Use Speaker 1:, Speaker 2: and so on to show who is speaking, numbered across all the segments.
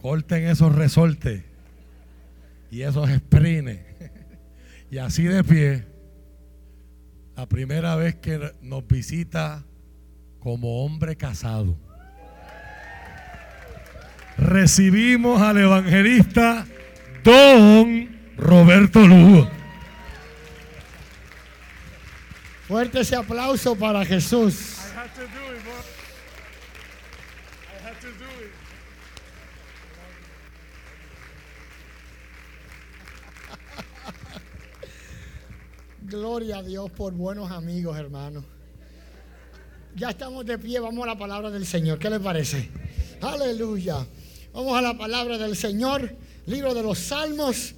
Speaker 1: Corten esos resortes y esos sprines. Y así de pie, la primera vez que nos visita como hombre casado. Recibimos al evangelista Don Roberto Lugo.
Speaker 2: Fuerte ese aplauso para Jesús. Gloria a Dios por buenos amigos, hermanos. Ya estamos de pie, vamos a la palabra del Señor. ¿Qué le parece? Aleluya. Vamos a la palabra del Señor. Libro de los Salmos,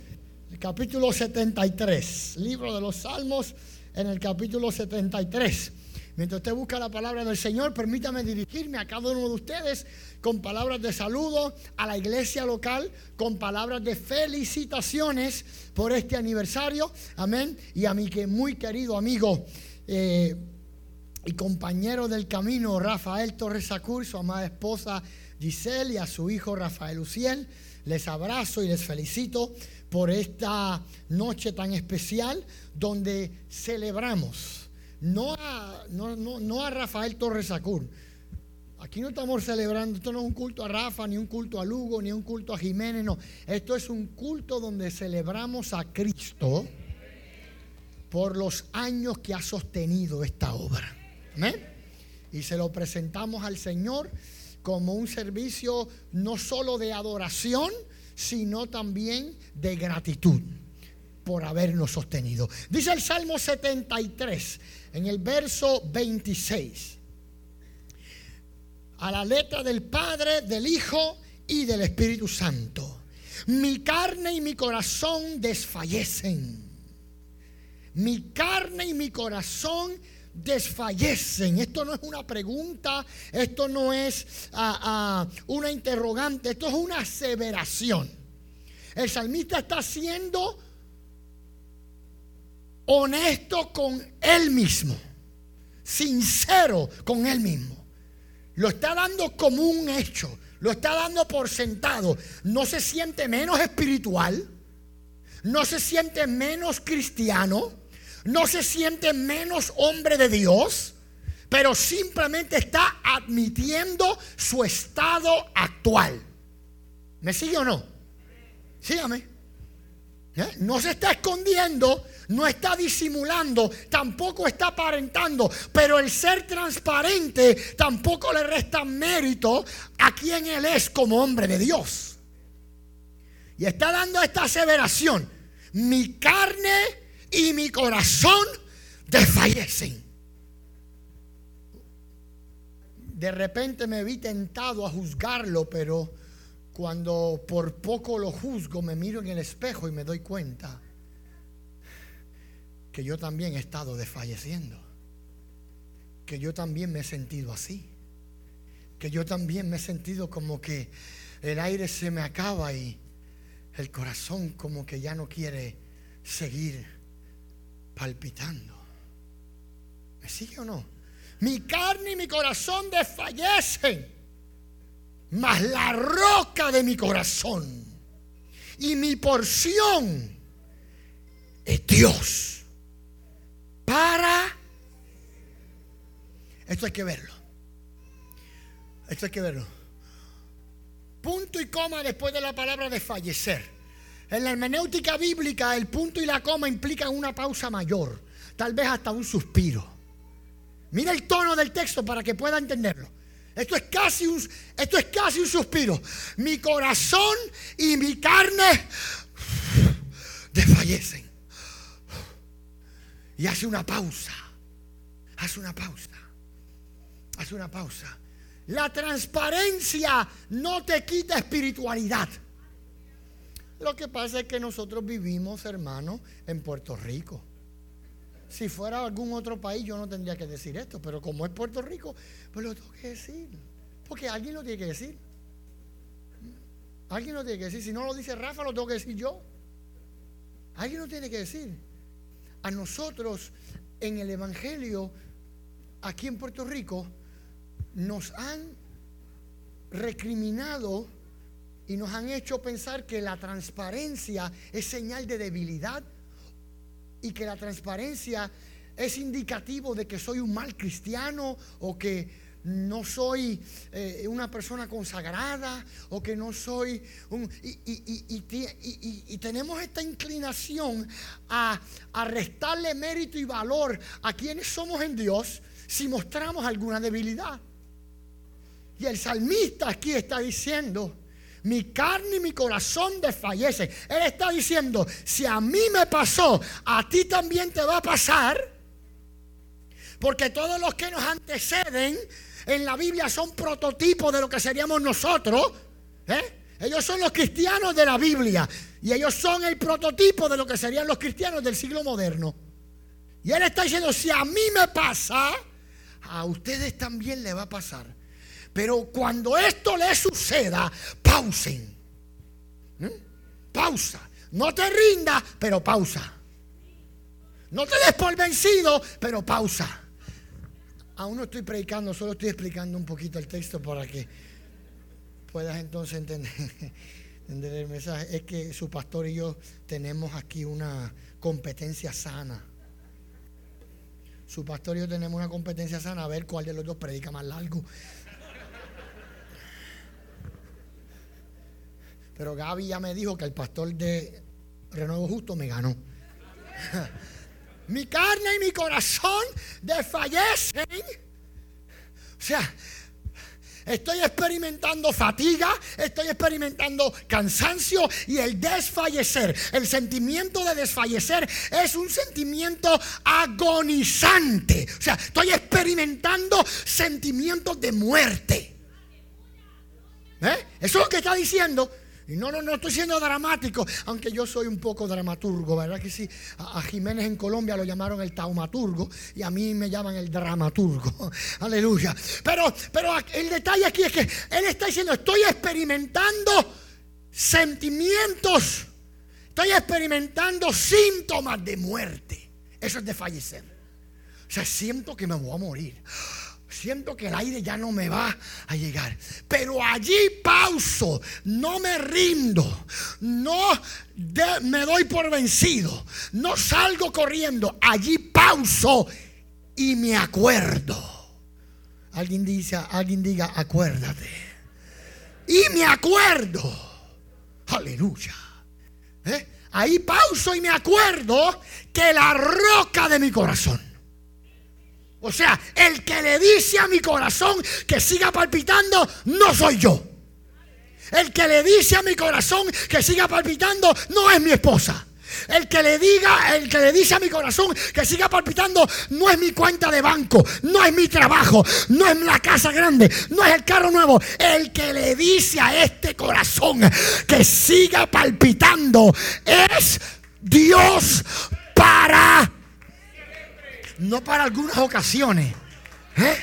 Speaker 2: capítulo 73. Libro de los Salmos en el capítulo 73. Mientras usted busca la palabra del Señor, permítame dirigirme a cada uno de ustedes con palabras de saludo a la iglesia local, con palabras de felicitaciones por este aniversario. Amén. Y a mi que muy querido amigo eh, y compañero del camino, Rafael Torres Sacur, su amada esposa Giselle y a su hijo Rafael Uciel. Les abrazo y les felicito por esta noche tan especial donde celebramos, no a, no, no, a Rafael Torres Sacur. Aquí no estamos celebrando, esto no es un culto a Rafa, ni un culto a Lugo, ni un culto a Jiménez, no. Esto es un culto donde celebramos a Cristo por los años que ha sostenido esta obra. ¿Amén? Y se lo presentamos al Señor como un servicio no solo de adoración, sino también de gratitud por habernos sostenido. Dice el Salmo 73 en el verso 26. A la letra del Padre, del Hijo y del Espíritu Santo. Mi carne y mi corazón desfallecen. Mi carne y mi corazón desfallecen. Esto no es una pregunta, esto no es ah, ah, una interrogante, esto es una aseveración. El salmista está siendo honesto con él mismo, sincero con él mismo. Lo está dando como un hecho, lo está dando por sentado. No se siente menos espiritual, no se siente menos cristiano no se siente menos hombre de Dios, pero simplemente está admitiendo su estado actual. ¿Me sigue o no? Sígame. ¿Eh? No se está escondiendo, no está disimulando, tampoco está aparentando, pero el ser transparente tampoco le resta mérito a quien él es como hombre de Dios. Y está dando esta aseveración, mi carne y mi corazón desfallecen. De repente me vi tentado a juzgarlo, pero cuando por poco lo juzgo, me miro en el espejo y me doy cuenta que yo también he estado desfalleciendo, que yo también me he sentido así, que yo también me he sentido como que el aire se me acaba y el corazón como que ya no quiere seguir palpitando. ¿Me sigue o no? Mi carne y mi corazón desfallecen, mas la roca de mi corazón y mi porción es Dios. Para... Esto hay que verlo. Esto hay que verlo. Punto y coma después de la palabra desfallecer. En la hermenéutica bíblica el punto y la coma implican una pausa mayor, tal vez hasta un suspiro. Mira el tono del texto para que pueda entenderlo. Esto es casi un, esto es casi un suspiro. Mi corazón y mi carne desfallecen. Y hace una pausa. Hace una pausa. Hace una pausa. La transparencia no te quita espiritualidad. Lo que pasa es que nosotros vivimos, hermano, en Puerto Rico. Si fuera algún otro país yo no tendría que decir esto, pero como es Puerto Rico, pues lo tengo que decir. Porque alguien lo tiene que decir. Alguien lo tiene que decir. Si no lo dice Rafa, lo tengo que decir yo. Alguien lo tiene que decir. A nosotros en el Evangelio, aquí en Puerto Rico, nos han recriminado y nos han hecho pensar que la transparencia es señal de debilidad y que la transparencia es indicativo de que soy un mal cristiano o que no soy eh, una persona consagrada o que no soy un... Y, tenemos esta inclinación a, a restarle mérito y valor a quienes somos en Dios si mostramos alguna debilidad. Y el salmista aquí está diciendo, mi carne y mi corazón desfallecen. Él está diciendo, si a mí me pasó, a ti también te va a pasar. Porque todos los que nos anteceden en la Biblia son prototipos de lo que seríamos nosotros. ¿eh? Ellos son los cristianos de la Biblia. Y ellos son el prototipo de lo que serían los cristianos del siglo moderno. Y él está diciendo, si a mí me pasa, a ustedes también le va a pasar. Pero cuando esto le suceda, pausen. ¿Mm? Pausa. No te rinda, pero pausa. No te des por vencido, pero pausa. Aún no estoy predicando, solo estoy explicando un poquito el texto para que puedas entonces entender, entender el mensaje. Es que su pastor y yo tenemos aquí una competencia sana. Su pastor y yo tenemos una competencia sana a ver cuál de los dos predica más largo. Pero Gaby ya me dijo que el pastor de Renuevo Justo me ganó. mi carne y mi corazón desfallecen. O sea, estoy experimentando fatiga, estoy experimentando cansancio y el desfallecer, el sentimiento de desfallecer es un sentimiento agonizante. O sea, estoy experimentando sentimientos de muerte. ¿Eh? Eso es lo que está diciendo. Y no, no, no estoy siendo dramático, aunque yo soy un poco dramaturgo, ¿verdad que sí? A, Jiménez en Colombia lo llamaron el taumaturgo y a mí me llaman el dramaturgo. Aleluya. Pero, pero el detalle aquí es que él está diciendo, estoy experimentando sentimientos, estoy experimentando síntomas de muerte. Eso es de fallecer. O sea, siento que me voy a morir siento que el aire ya no me va a llegar. Pero allí pauso, no me rindo, no me doy por vencido, no salgo corriendo, allí pauso y me acuerdo. Alguien dice, alguien diga, acuérdate. Y me acuerdo. Aleluya. ¿Eh? Ahí pauso y me acuerdo que la roca de mi corazón o sea, el que le dice a mi corazón que siga palpitando, no soy yo. El que le dice a mi corazón que siga palpitando, no es mi esposa. El que le diga, el que le dice a mi corazón que siga palpitando, no es mi cuenta de banco, no es mi trabajo, no es la casa grande, no es el carro nuevo. El que le dice a este corazón que siga palpitando es Dios para no para algunas ocasiones. ¿eh?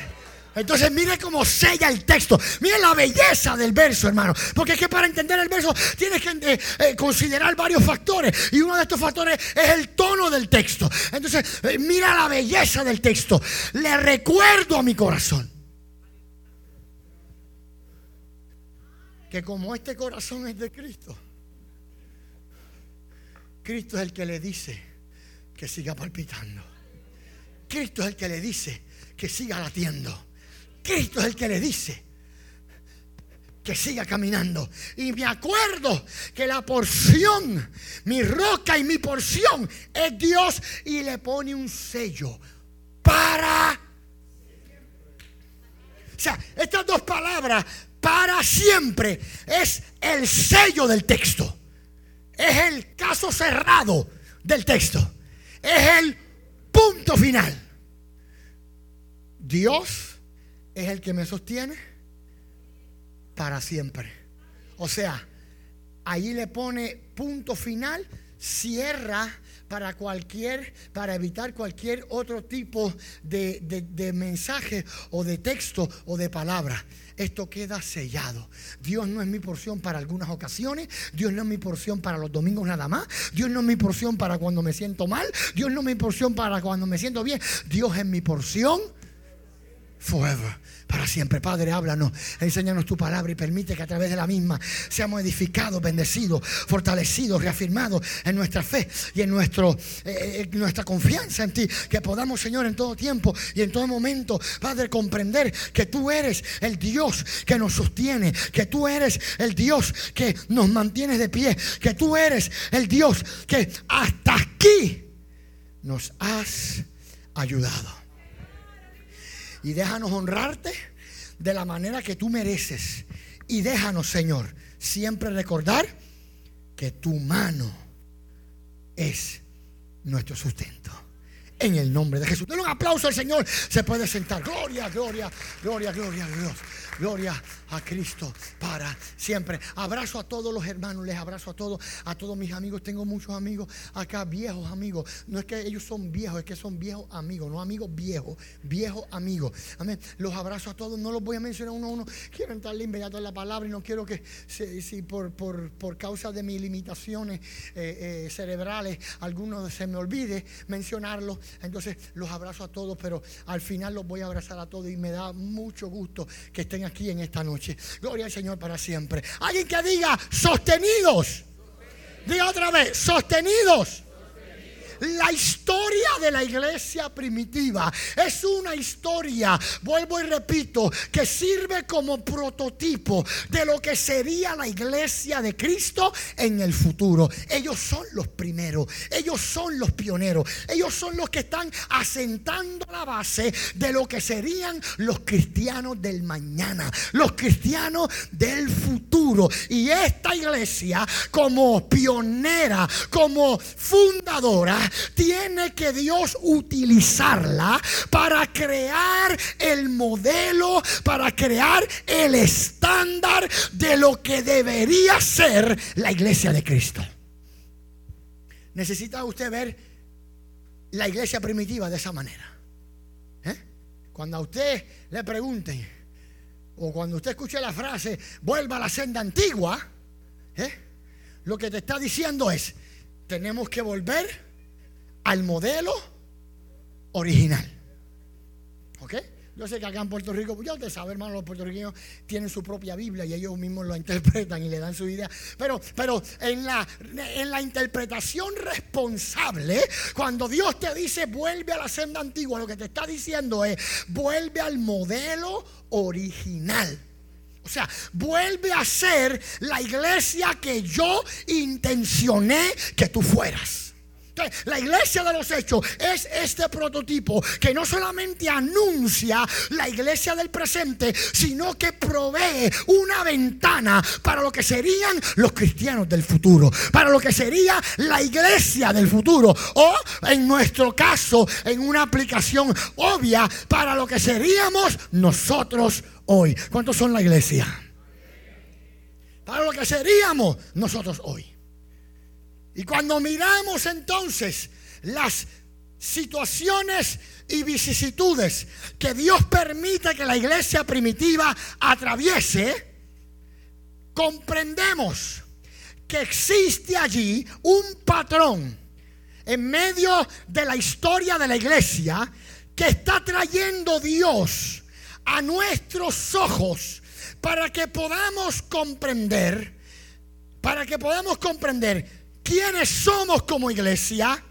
Speaker 2: Entonces mire cómo sella el texto. Mire la belleza del verso, hermano. Porque es que para entender el verso tienes que eh, eh, considerar varios factores. Y uno de estos factores es el tono del texto. Entonces, mira la belleza del texto. Le recuerdo a mi corazón. Que como este corazón es de Cristo, Cristo es el que le dice que siga palpitando. Cristo es el que le dice que siga latiendo. Cristo es el que le dice que siga caminando. Y me acuerdo que la porción, mi roca y mi porción es Dios y le pone un sello para... O sea, estas dos palabras, para siempre, es el sello del texto. Es el caso cerrado del texto. Es el Punto final. Dios es el que me sostiene para siempre. O sea, ahí le pone punto final, cierra para cualquier, para evitar cualquier otro tipo de, de mensaje o de texto o de palabra esto queda sellado. Dios no es mi porción para algunas ocasiones, Dios no es mi porción para los domingos nada más, Dios no es mi porción para cuando me siento mal, Dios no es mi porción para cuando me siento bien, Dios es mi porción forever para siempre. Padre, háblanos, enséñanos tu palabra y permite que a través de la misma seamos edificados, bendecidos, fortalecidos, reafirmados en nuestra fe y en, nuestro, eh, en nuestra confianza en ti. Que podamos, Señor, en todo tiempo y en todo momento, Padre, comprender que tú eres el Dios que nos sostiene, que tú eres el Dios que nos mantiene de pie, que tú eres el Dios que hasta aquí nos has ayudado y déjanos honrarte de la manera que tú mereces. Y déjanos, Señor, siempre recordar que tu mano es nuestro sustento. En el nombre de Jesús. Denle un aplauso al Señor. Se puede sentar. Gloria, gloria, gloria, gloria a Dios. Gloria a Cristo para siempre. Abrazo a todos los hermanos, les abrazo a todos, a todos mis amigos. Tengo muchos amigos acá, viejos amigos. No es que ellos son viejos, es que son viejos amigos, no amigos viejos, viejos amigos. Amén. Los abrazo a todos, no los voy a mencionar uno a uno. Quiero entrarle inmediato en la palabra y no quiero que, si, por, por, causa de mis limitaciones eh, eh, cerebrales, alguno se me olvide mencionarlos. Entonces los abrazo a todos, pero al final los voy a abrazar a todos y me da mucho gusto que estén aquí en esta noche. Gloria al Señor para siempre. Alguien que diga sostenidos. Diga otra vez, sostenidos la historia de la iglesia primitiva es una historia, vuelvo y repito, que sirve como prototipo de lo que sería la iglesia de Cristo en el futuro. Ellos son los primeros, ellos son los pioneros, ellos son los que están asentando la base de lo que serían los cristianos del mañana, los cristianos del futuro. Y esta iglesia como pionera, como fundadora, tiene que Dios utilizarla para crear el modelo, para crear el estándar de lo que debería ser la iglesia de Cristo. Necesita usted ver la iglesia primitiva de esa manera. ¿Eh? Cuando a usted le pregunten, o cuando usted escuche la frase, vuelva a la senda antigua, ¿eh? lo que te está diciendo es, tenemos que volver al modelo original. ¿Ok? Yo sé que acá en Puerto Rico, pues ya usted sabe, hermano, los puertorriqueños tienen su propia Biblia y ellos mismos lo interpretan y le dan su idea. Pero, pero en, la, en la interpretación responsable, cuando Dios te dice vuelve a la senda antigua, lo que te está diciendo es vuelve al modelo original. O sea, vuelve a ser la iglesia que yo intencioné que tú fueras la iglesia de los hechos es este prototipo que no solamente anuncia la iglesia del presente, sino que provee una ventana para lo que serían los cristianos del futuro, para lo que sería la iglesia del futuro, o en nuestro caso, en una aplicación obvia, para lo que seríamos nosotros hoy. ¿Cuántos son la iglesia? Para lo que seríamos nosotros hoy. Y cuando miramos entonces las situaciones y vicisitudes que Dios permite que la iglesia primitiva atraviese, comprendemos que existe allí un patrón en medio de la historia de la iglesia que está trayendo Dios a nuestros ojos para que podamos comprender, para que podamos comprender quiénes somos como iglesia,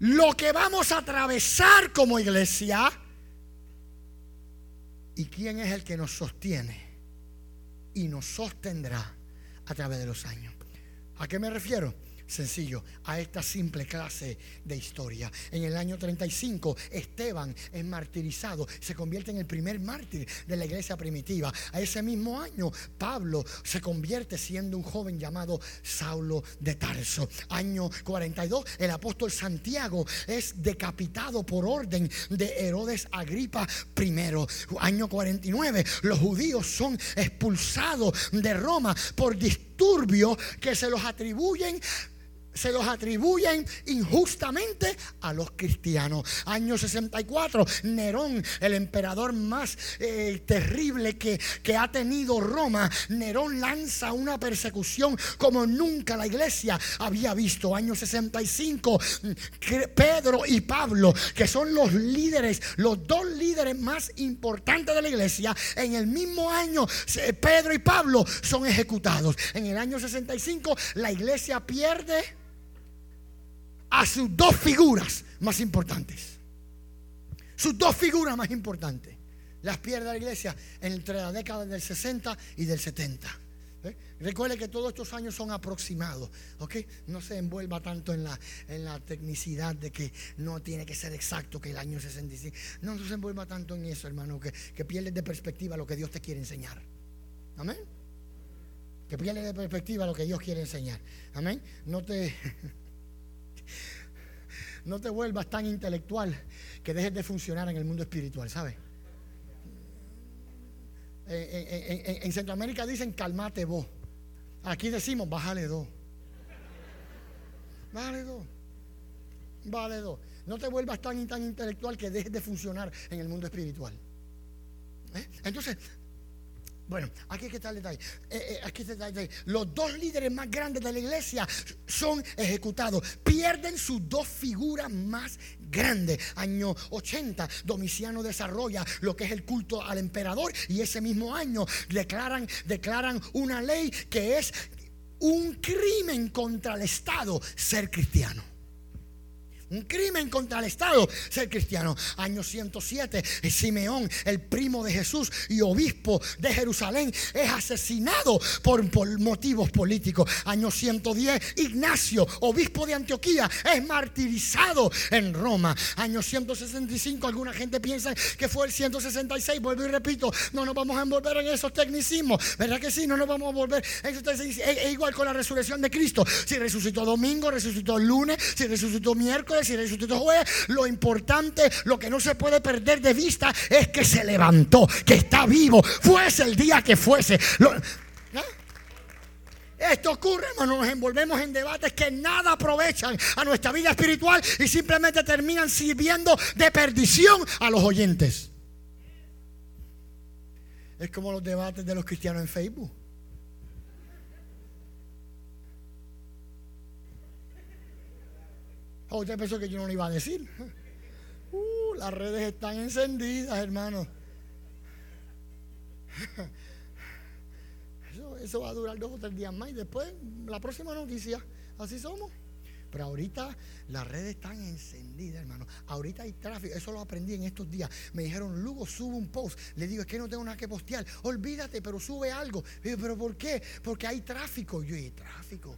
Speaker 2: lo que vamos a atravesar como iglesia y quién es el que nos sostiene y nos sostendrá a través de los años. ¿A qué me refiero? Sencillo a esta simple clase de historia. En el año 35, Esteban es martirizado, se convierte en el primer mártir de la iglesia primitiva. A ese mismo año, Pablo se convierte siendo un joven llamado Saulo de Tarso. Año 42, el apóstol Santiago es decapitado por orden de Herodes Agripa I. Año 49, los judíos son expulsados de Roma por disturbios que se los atribuyen se los atribuyen injustamente a los cristianos. Año 64, Nerón, el emperador más eh, terrible que, que ha tenido Roma, Nerón lanza una persecución como nunca la iglesia había visto. Año 65, Pedro y Pablo, que son los líderes, los dos líderes más importantes de la iglesia, en el mismo año Pedro y Pablo son ejecutados. En el año 65 la iglesia pierde a sus dos figuras más importantes. Sus dos figuras más importantes. Las pierde la iglesia entre la década del 60 y del 70. ¿Eh? Recuerde que todos estos años son aproximados. No se envuelva tanto en la, en la tecnicidad de que no tiene que ser exacto que el año 65. No, no se envuelva tanto en eso, hermano, que, que pierdes de perspectiva lo que Dios te quiere enseñar. Amén. Que pierdes de perspectiva lo que Dios quiere enseñar. Amén. No te... no te vuelvas tan intelectual que dejes de funcionar en el mundo espiritual, ¿sabes? En, Centroamérica dicen calmate vos. Aquí decimos bájale dos. Bájale dos. Bájale dos. No te vuelvas tan, tan intelectual que dejes de funcionar en el mundo espiritual. ¿Eh? Entonces, bueno, aquí está el detalle. Eh, eh, aquí está el detalle. Los dos líderes más grandes de la iglesia son ejecutados. Pierden sus dos figuras más grandes. Año 80, Domiciano desarrolla lo que es el culto al emperador y ese mismo año declaran, declaran una ley que es un crimen contra el Estado ser cristiano. Un crimen contra el Estado ser cristiano. Año 107, Simeón, el primo de Jesús y obispo de Jerusalén, es asesinado por, motivos políticos. Año 110, Ignacio, obispo de Antioquía, es martirizado en Roma. Año 165, alguna gente piensa que fue el 166. Vuelvo y repito, no nos vamos a envolver en esos tecnicismos. ¿Verdad que sí? No nos vamos a tecnicismos. Es igual con la resurrección de Cristo. Si resucitó domingo, resucitó lunes, si resucitó miércoles resucitó jueves, lo importante, lo que no se puede perder de vista es que se levantó, que está vivo, fuese el día que fuese. ¿eh? Esto ocurre, hermano, nos envolvemos en debates que nada aprovechan a nuestra vida espiritual y simplemente terminan sirviendo de perdición a los oyentes. Es como los debates de los cristianos en Facebook. ¿O usted pensó que yo no lo iba a decir? Uh, las redes están encendidas, hermano. Eso, va a durar dos o tres días más y después la próxima noticia. Así somos. Pero ahorita las redes están encendidas, hermano. Ahorita hay tráfico. Eso lo aprendí en estos días. Me dijeron, Lugo, sube un post. Le digo, es que no tengo nada que postear. Olvídate, pero sube algo. pero ¿por qué? Porque hay tráfico. Yo, ¿y tráfico?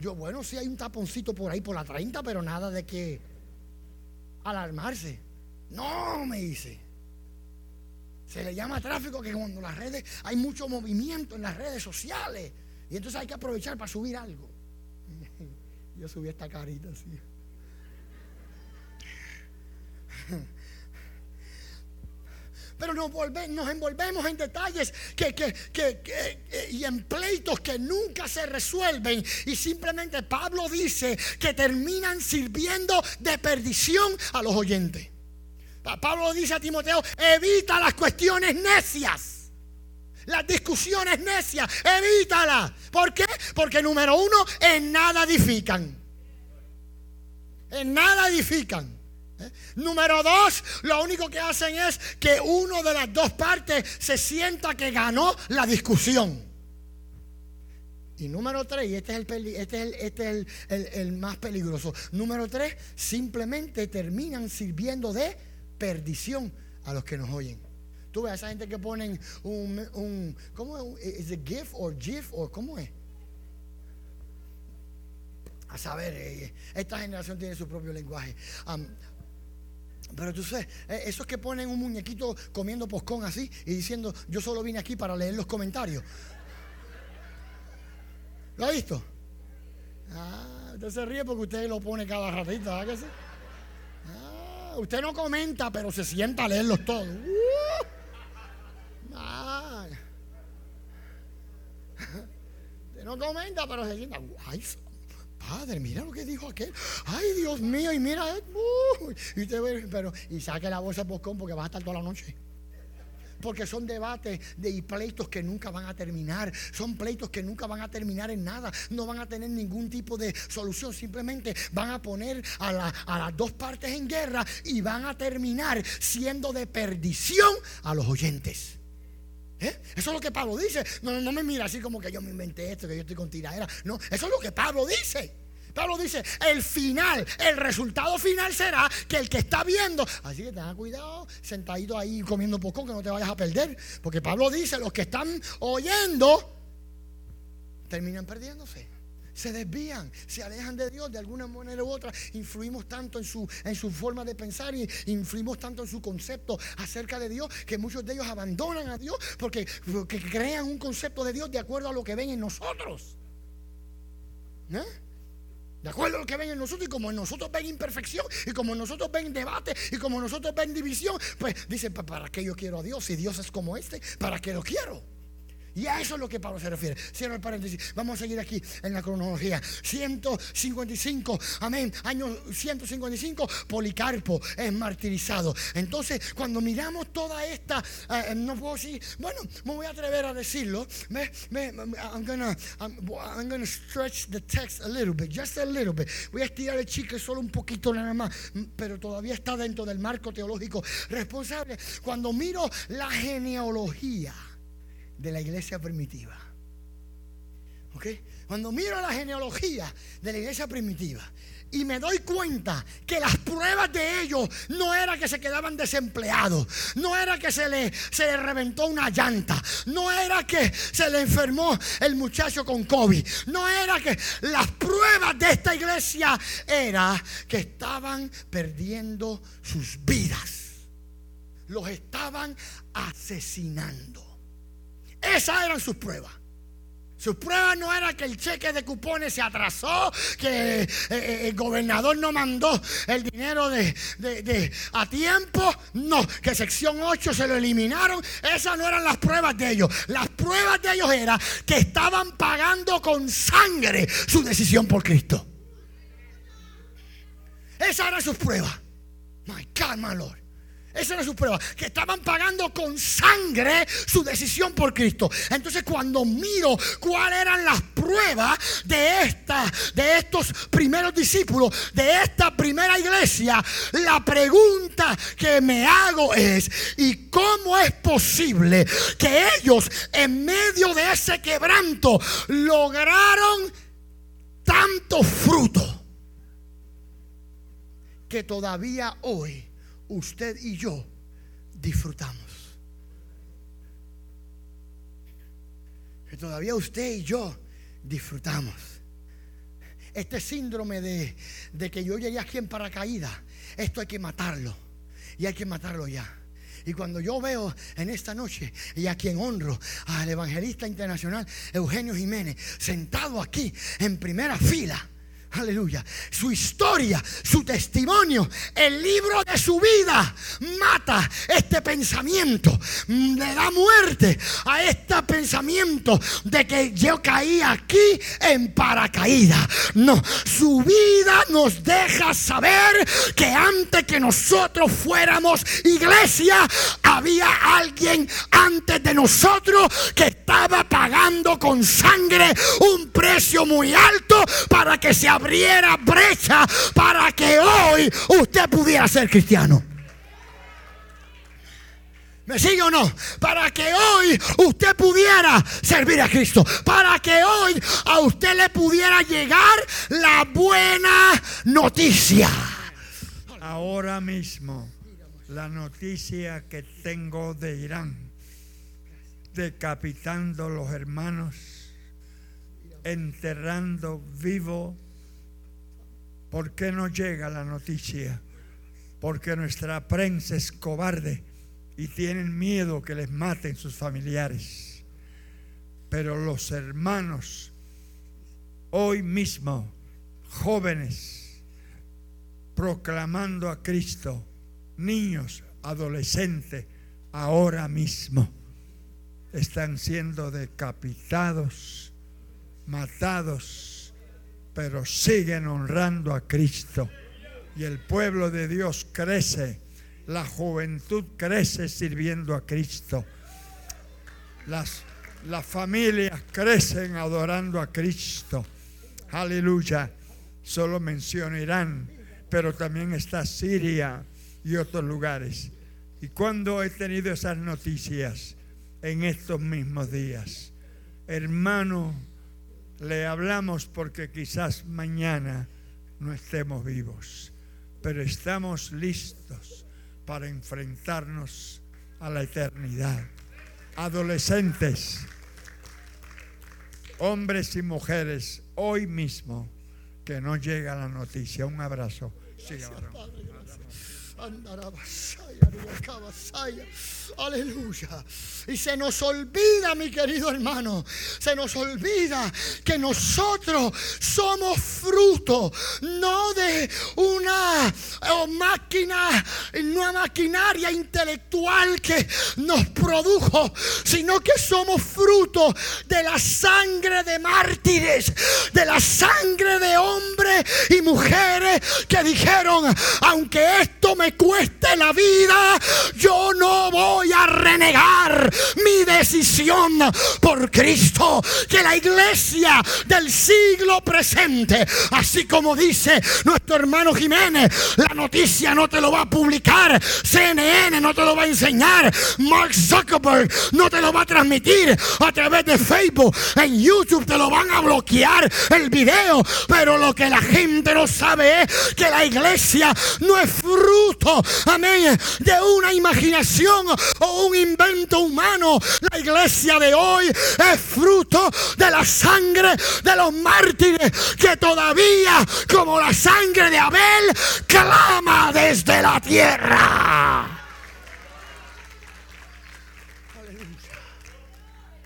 Speaker 2: Yo, bueno, sí hay un taponcito por ahí por la 30, pero nada de que alarmarse. No, me dice. Se le llama tráfico que cuando las redes, hay mucho movimiento en las redes sociales. Y entonces hay que aprovechar para subir algo. Yo subí esta carita así. pero nos, envolvemos en detalles que, eh, y en pleitos que nunca se resuelven. Y simplemente Pablo dice que terminan sirviendo de perdición a los oyentes. Pablo dice a Timoteo, evita las cuestiones necias. Las discusiones necias, evítalas. ¿Por qué? Porque número uno, en nada edifican. En nada edifican. ¿Eh? Número dos, lo único que hacen es que uno de las dos partes se sienta que ganó la discusión. Y número tres, y este es, el, este este el, más peligroso. Número tres, simplemente terminan sirviendo de perdición a los que nos oyen. Tú ves a esa gente que ponen un, un ¿cómo es? ¿Es GIF o GIF o cómo es? A saber, eh, esta generación tiene su propio lenguaje. Pero tú sabes, eh, esos que ponen un muñequito comiendo poscón así y diciendo, yo solo vine aquí para leer los comentarios. ¿Lo ha visto? Ah, usted se ríe porque usted lo pone cada ratito, ¿verdad que sí? Ah, usted no comenta, pero se sienta a leerlos todos. Uh, ah. no comenta, pero se sienta. Ay, padre, mira lo que dijo aquel. Ay, Dios mío, y mira. Uh, y, te, pero, y saque la bolsa de popcorn porque va a estar toda la noche porque son debates de, y pleitos que nunca van a terminar. Son pleitos que nunca van a terminar en nada. No van a tener ningún tipo de solución. Simplemente van a poner a, las dos partes en guerra y van a terminar siendo de perdición a los oyentes. ¿Eh? Eso es lo que Pablo dice. No, no me mira así como que yo me inventé esto, que yo estoy con tiradera. No, eso es lo que Pablo dice. Pablo dice, el final, el resultado final será que el que está viendo, así que tenga cuidado, sentadito ahí comiendo poco, que no te vayas a perder, porque Pablo dice, los que están oyendo, terminan perdiéndose. Se desvían, se alejan de Dios de alguna manera u otra. Influimos tanto en su, en su forma de pensar y influimos tanto en su concepto acerca de Dios que muchos de ellos abandonan a Dios porque, crean un concepto de Dios de acuerdo a lo que ven en nosotros. ¿Eh? De acuerdo a lo que ven en nosotros y como en nosotros ven imperfección y como en nosotros ven debate y como nosotros ven división, pues dicen, ¿para qué yo quiero a Dios? Si Dios es como este, ¿para qué lo quiero? Y a eso es lo que Pablo se refiere. Cierro el paréntesis. Vamos a seguir aquí en la cronología. 155, amén. Año 155, Policarpo es martirizado. Entonces, cuando miramos toda esta, eh, no puedo decir, bueno, me voy a atrever a decirlo. I'm, gonna, I'm, gonna stretch the text a little bit, just a little bit. Voy a estirar el chicle solo un poquito nada más, pero todavía está dentro del marco teológico responsable. Cuando miro la genealogía de la iglesia primitiva. ¿Ok? Cuando miro la genealogía de la iglesia primitiva y me doy cuenta que las pruebas de ellos no era que se quedaban desempleados, no era que se le, se le reventó una llanta, no era que se le enfermó el muchacho con COVID, no era que las pruebas de esta iglesia era que estaban perdiendo sus vidas, los estaban asesinando. Esas eran sus pruebas. Sus pruebas no era que el cheque de cupones se atrasó, que eh, eh, el gobernador no mandó el dinero de, a tiempo. No, que sección 8 se lo eliminaron. Esas no eran las pruebas de ellos. Las pruebas de ellos era que estaban pagando con sangre su decisión por Cristo. Esas eran sus pruebas. My God, my Lord. Esa era su prueba. Que estaban pagando con sangre su decisión por Cristo. Entonces cuando miro cuáles eran las pruebas de esta, de estos primeros discípulos, de esta primera iglesia, la pregunta que me hago es, ¿y cómo es posible que ellos en medio de ese quebranto lograron tanto fruto? Que todavía hoy usted y yo disfrutamos. Que todavía usted y yo disfrutamos. Este síndrome de, de que yo llegué aquí en paracaídas, esto hay que matarlo. Y hay que matarlo ya. Y cuando yo veo en esta noche, y a quien honro, al evangelista internacional Eugenio Jiménez, sentado aquí en primera fila, Aleluya. Su historia, su testimonio, el libro de su vida mata este pensamiento. Le da muerte a este pensamiento de que yo caí aquí en paracaídas. No, su vida nos deja saber que antes que nosotros fuéramos iglesia, había alguien antes de nosotros que estaba pagando con sangre un precio muy alto para que se abriera brecha para que hoy usted pudiera ser cristiano. ¿Me sigue o no? Para que hoy usted pudiera servir a Cristo. Para que hoy a usted le pudiera llegar la buena noticia.
Speaker 3: Ahora mismo, la noticia que tengo de Irán, decapitando los hermanos, enterrando vivo ¿Por qué no llega la noticia? Porque nuestra prensa es cobarde y tienen miedo que les maten sus familiares. Pero los hermanos, hoy mismo, jóvenes, proclamando a Cristo, niños, adolescentes, ahora mismo, están siendo decapitados matados, pero siguen honrando a Cristo. Y el pueblo de Dios crece, la juventud crece sirviendo a Cristo. Las, las familias crecen adorando a Cristo. Aleluya. Solo menciono Irán, pero también está Siria y otros lugares. Y cuando he tenido esas noticias en estos mismos días, hermano, le hablamos porque quizás mañana no estemos vivos, pero estamos listos para enfrentarnos a la eternidad. Adolescentes, hombres y mujeres, hoy mismo que no llega la noticia. Un abrazo.
Speaker 2: Aleluya. Y se nos olvida, mi querido hermano, se nos olvida que nosotros somos fruto no de una máquina, una maquinaria intelectual que nos produjo, sino que somos fruto de la sangre de mártires, de la sangre de hombres y mujeres que dijeron, aunque esto me cueste la vida, yo no voy a renegar mi decisión por Cristo. Que la iglesia del siglo presente, así como dice nuestro hermano Jiménez, la noticia no te lo va a publicar, CNN no te lo va a enseñar, Mark Zuckerberg no te lo va a transmitir a través de Facebook, en YouTube te lo van a bloquear el video, pero lo que la gente no sabe es que la iglesia no es fruto, amén, de una imaginación o un invento humano. La iglesia de hoy es fruto de la sangre de los mártires que todavía, como la sangre de Abel, clama desde la tierra.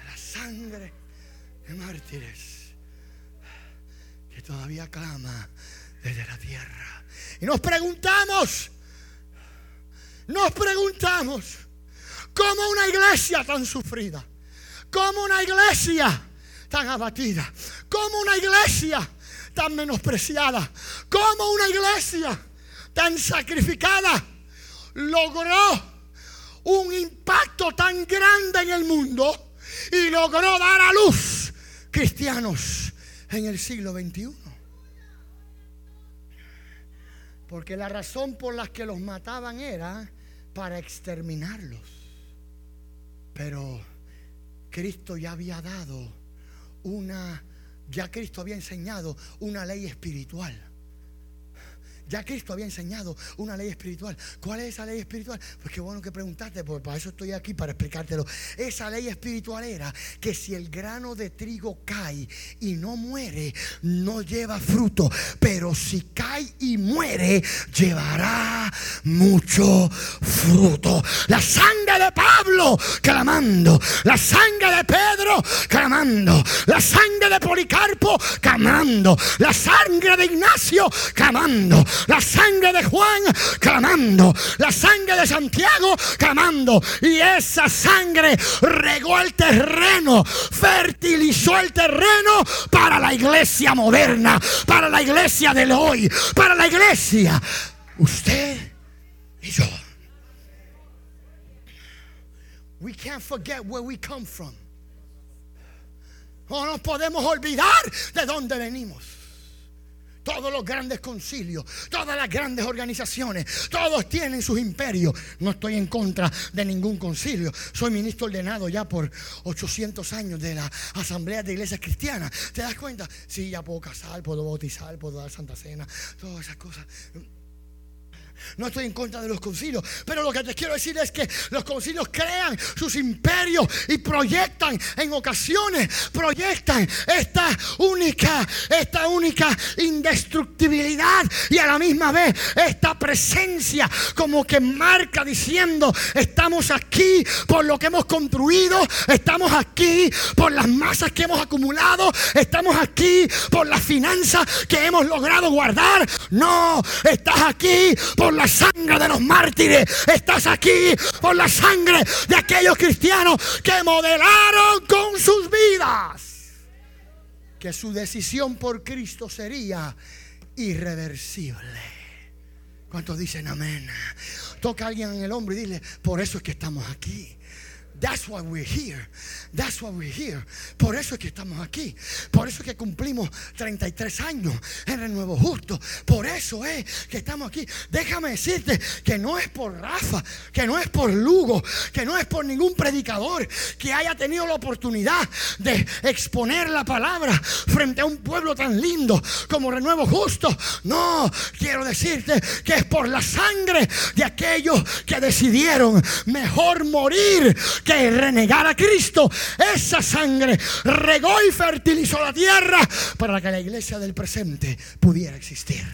Speaker 2: La sangre de mártires que todavía clama desde la tierra. Y nos preguntamos, nos preguntamos, ¿cómo una iglesia tan sufrida? ¿Cómo una iglesia tan abatida? ¿Cómo una iglesia tan menospreciada? ¿Cómo una iglesia tan sacrificada logró un impacto tan grande en el mundo y logró dar a luz cristianos en el siglo XXI? Porque la razón por la que los mataban era para exterminarlos. Pero Cristo ya había dado una, ya Cristo había enseñado una ley espiritual. Ya Cristo había enseñado una ley espiritual. ¿Cuál es esa ley espiritual? Pues qué bueno que preguntaste, porque para eso estoy aquí, para explicártelo. Esa ley espiritual era que si el grano de trigo cae y no muere, no lleva fruto. Pero si cae y muere, llevará mucho fruto. La sangre de Pablo clamando. La sangre de Pedro clamando. La sangre de Policarpo clamando. La sangre de Ignacio clamando la sangre de Juan clamando, la sangre de Santiago clamando. Y esa sangre regó el terreno, fertilizó el terreno para la iglesia moderna, para la iglesia del hoy, para la iglesia. Usted y yo. We can't forget where we come from. No nos podemos olvidar de dónde venimos. Todos los grandes concilios, todas las grandes organizaciones, todos tienen sus imperios. No estoy en contra de ningún concilio. Soy ministro ordenado ya por 800 años de la Asamblea de Iglesias Cristianas. ¿Te das cuenta? Sí, ya puedo casar, puedo bautizar, puedo dar Santa Cena, todas esas cosas. No estoy en contra de los concilios, pero lo que te quiero decir es que los concilios crean sus imperios y proyectan en ocasiones, proyectan esta única, esta única indestructibilidad y a la misma vez esta presencia como que marca diciendo, estamos aquí por lo que hemos construido, estamos aquí por las masas que hemos acumulado, estamos aquí por las finanzas que hemos logrado guardar. No, estás aquí por la sangre de los mártires. Estás aquí por la sangre de aquellos cristianos que modelaron con sus vidas que su decisión por Cristo sería irreversible. ¿Cuántos dicen amén? Toca alguien en el hombro y dile, por eso es que estamos aquí. That's why we're here. That's why we're here. Por eso es que estamos aquí. Por eso es que cumplimos 33 años en el Nuevo Justo. Por eso es que estamos aquí. Déjame decirte que no es por Rafa, que no es por Lugo, que no es por ningún predicador que haya tenido la oportunidad de exponer la palabra frente a un pueblo tan lindo como Renuevo Justo. No, quiero decirte que es por la sangre de aquellos que decidieron mejor morir que renegar a Cristo. Esa sangre regó y fertilizó la tierra para que la iglesia del presente pudiera existir.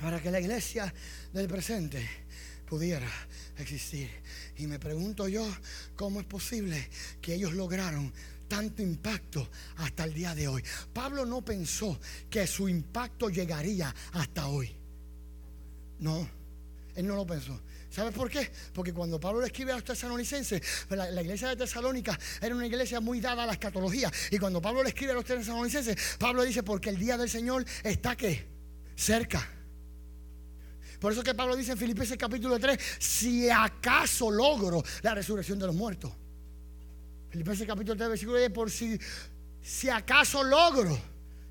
Speaker 2: Para que la iglesia del presente pudiera existir. Y me pregunto yo, ¿cómo es posible que ellos lograron tanto impacto hasta el día de hoy? Pablo no pensó que su impacto llegaría hasta hoy. No, él no lo pensó. ¿Sabes por qué? Porque cuando Pablo le escribe a los tesalonicenses, pues la, iglesia de Tesalónica era una iglesia muy dada a la escatología. Y cuando Pablo le escribe a los tesalonicenses, Pablo dice, porque el día del Señor está que cerca. Por eso que Pablo dice en Filipenses capítulo 3, si acaso logro la resurrección de los muertos. Filipenses capítulo 3, versículo 10, por si, si acaso logro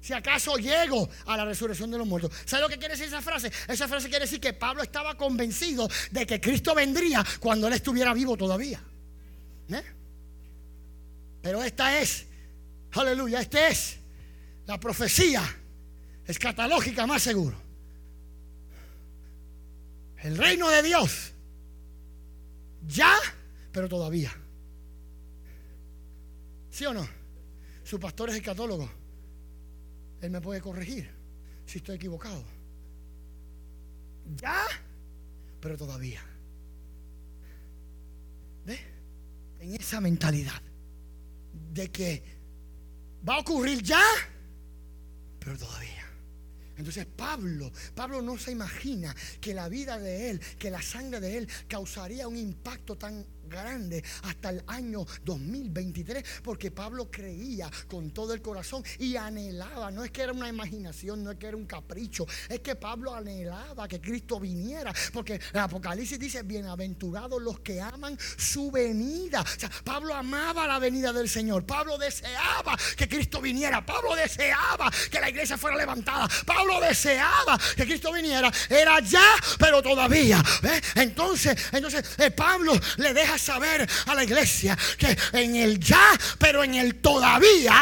Speaker 2: si acaso llego a la resurrección de los muertos. ¿Sabe lo que quiere decir esa frase? Esa frase quiere decir que Pablo estaba convencido de que Cristo vendría cuando él estuviera vivo todavía. ¿Eh? Pero esta es, aleluya, esta es la profecía escatológica más seguro. El reino de Dios. Ya, pero todavía. ¿Sí o no? Su pastor es escatólogo. Él me puede corregir si estoy equivocado. Ya, pero todavía. ¿Ve? En esa mentalidad de que va a ocurrir ya, pero todavía. Entonces Pablo, Pablo no se imagina que la vida de él, que la sangre de él causaría un impacto tan grande hasta el año 2023, porque Pablo creía con todo el corazón y anhelaba, no es que era una imaginación, no es que era un capricho, es que Pablo anhelaba que Cristo viniera, porque el Apocalipsis dice, bienaventurados los que aman su venida. O sea, Pablo amaba la venida del Señor, Pablo deseaba que Cristo viniera, Pablo deseaba que la iglesia fuera levantada, Pablo deseaba que Cristo viniera, era ya, pero todavía. Entonces, entonces eh, Pablo le deja saber a la iglesia que en el ya, pero en el todavía,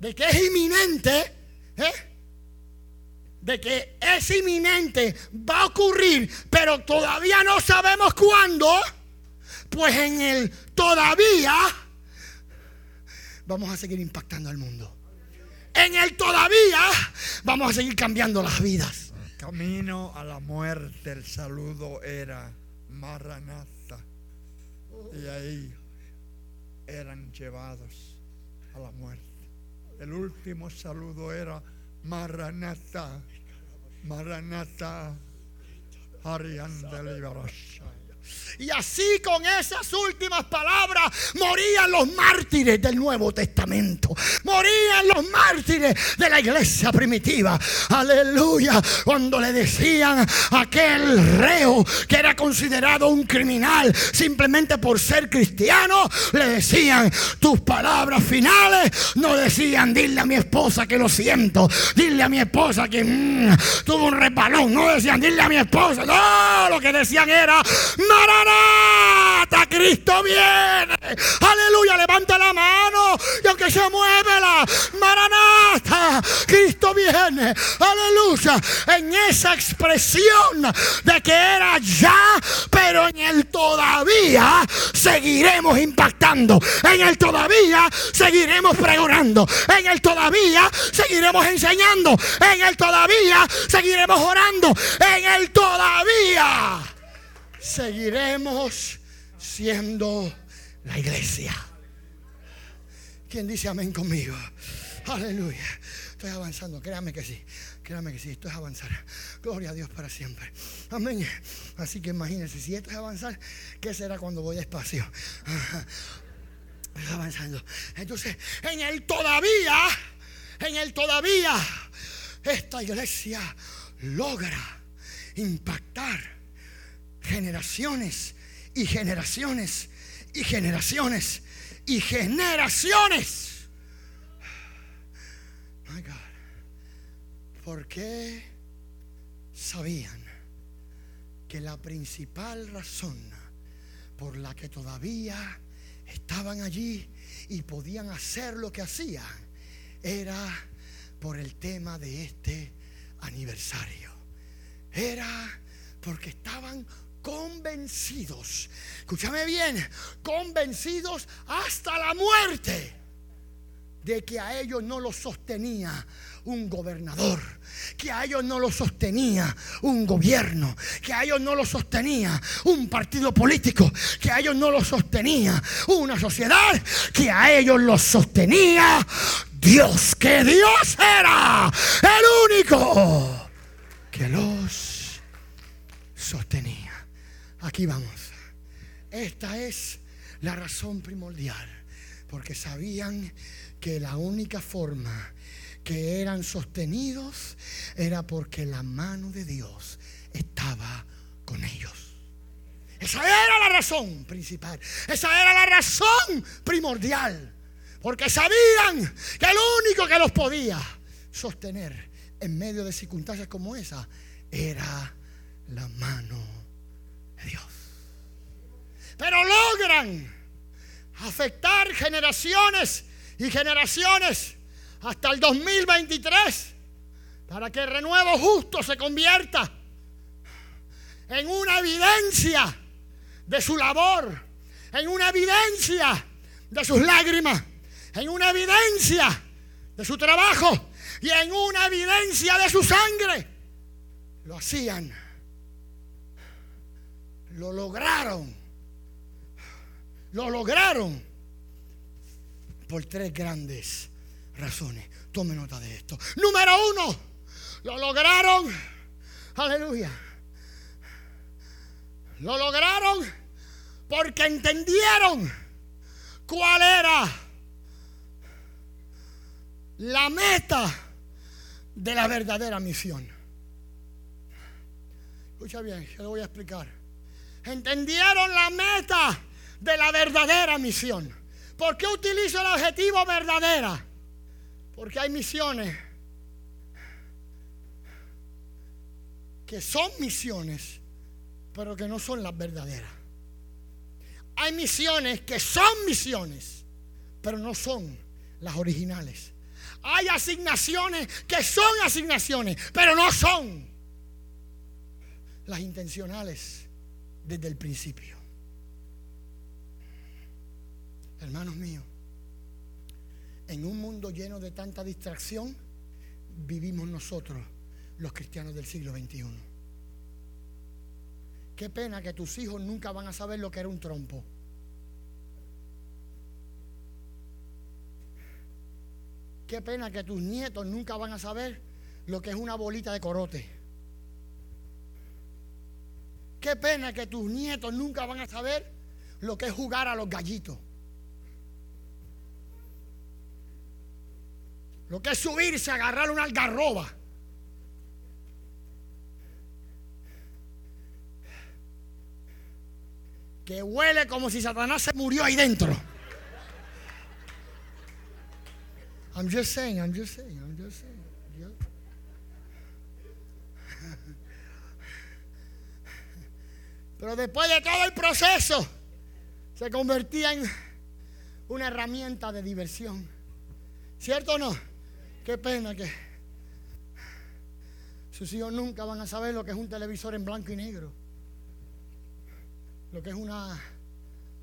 Speaker 2: de que es inminente, ¿eh? de que es inminente, va a ocurrir, pero todavía no sabemos cuándo, pues en el todavía vamos a seguir impactando al mundo. En el todavía vamos a seguir cambiando las vidas.
Speaker 3: Camino a la muerte, el saludo era Maranatha. Y ahí eran llevados a la muerte. El último saludo era Maranatha. Maranatha. Arianda
Speaker 2: y así con esas últimas palabras morían los mártires del Nuevo Testamento. Morían los mártires de la iglesia primitiva. Aleluya. Cuando le decían a aquel reo que era considerado un criminal simplemente por ser cristiano, le decían tus palabras finales. No decían dile a mi esposa que lo siento. Dile a mi esposa que mm, tuvo un resbalón. No decían dile a mi esposa. No, lo que decían era Maranata, Cristo viene. Aleluya, levanta la mano y aunque se muévela, Maranata, Cristo viene. Aleluya, en esa expresión de que era ya, pero en el todavía seguiremos impactando. En el todavía seguiremos pregonando. En el todavía seguiremos enseñando. En el todavía seguiremos orando. En el todavía seguiremos siendo la iglesia. ¿Quién dice amén conmigo? Aleluya. Estoy avanzando, créame que sí. Créame que sí, esto es avanzar. Gloria a Dios para siempre. Amén. Así que imagínense, si esto es avanzar, ¿qué será cuando voy despacio? avanzando. Entonces, en el todavía, en el todavía, esta iglesia logra impactar generaciones y generaciones y generaciones y generaciones. My God. ¿Por qué sabían que la principal razón por la que todavía estaban allí y podían hacer lo que hacían era por el tema de este aniversario. Era porque estaban convencidos, escúchame bien, convencidos hasta la muerte de que a ellos no los sostenía un gobernador, que a ellos no los sostenía un gobierno, que a ellos no los sostenía un partido político, que a ellos no los sostenía una sociedad, que a ellos los sostenía Dios, que Dios era el único que los sostenía. Aquí vamos. Esta es la razón primordial, porque sabían que la única forma que eran sostenidos era porque la mano de Dios estaba con ellos. Esa era la razón principal. Esa era la razón primordial. Porque sabían que el único que los podía sostener en medio de circunstancias como esa era la mano Dios. Pero logran afectar generaciones y generaciones hasta el 2023 para que el renuevo justo se convierta en una evidencia de su labor, en una evidencia de sus lágrimas, en una evidencia de su trabajo y en una evidencia de su sangre. Lo hacían, lo lograron, lo lograron por tres grandes razones. Tome nota de esto. Número uno, lo lograron. Aleluya. Lo lograron porque entendieron cuál era la meta de la verdadera misión. Escucha bien, yo lo voy a explicar. Entendieron la meta de la verdadera misión. ¿Por qué utilizo el adjetivo verdadera? Porque hay misiones que son misiones, pero que no son las verdaderas. Hay misiones que son misiones, pero no son las originales. Hay asignaciones que son asignaciones, pero no son las intencionales desde el principio. Hermanos míos, en un mundo lleno de tanta distracción, vivimos nosotros, los cristianos del siglo XXI. Qué pena que tus hijos nunca van a saber lo que era un trompo. Qué pena que tus nietos nunca van a saber lo que es una bolita de corote. Qué pena que tus nietos nunca van a saber lo que es jugar a los gallitos. Lo que es subirse agarrar una algarroba. Que huele como si Satanás se murió ahí dentro. I'm just saying, I'm just saying. Pero después de todo el proceso, se convertía en una herramienta de diversión. ¿Cierto o no? Qué pena que sus hijos nunca van a saber lo que es un televisor en blanco y negro. Lo que es una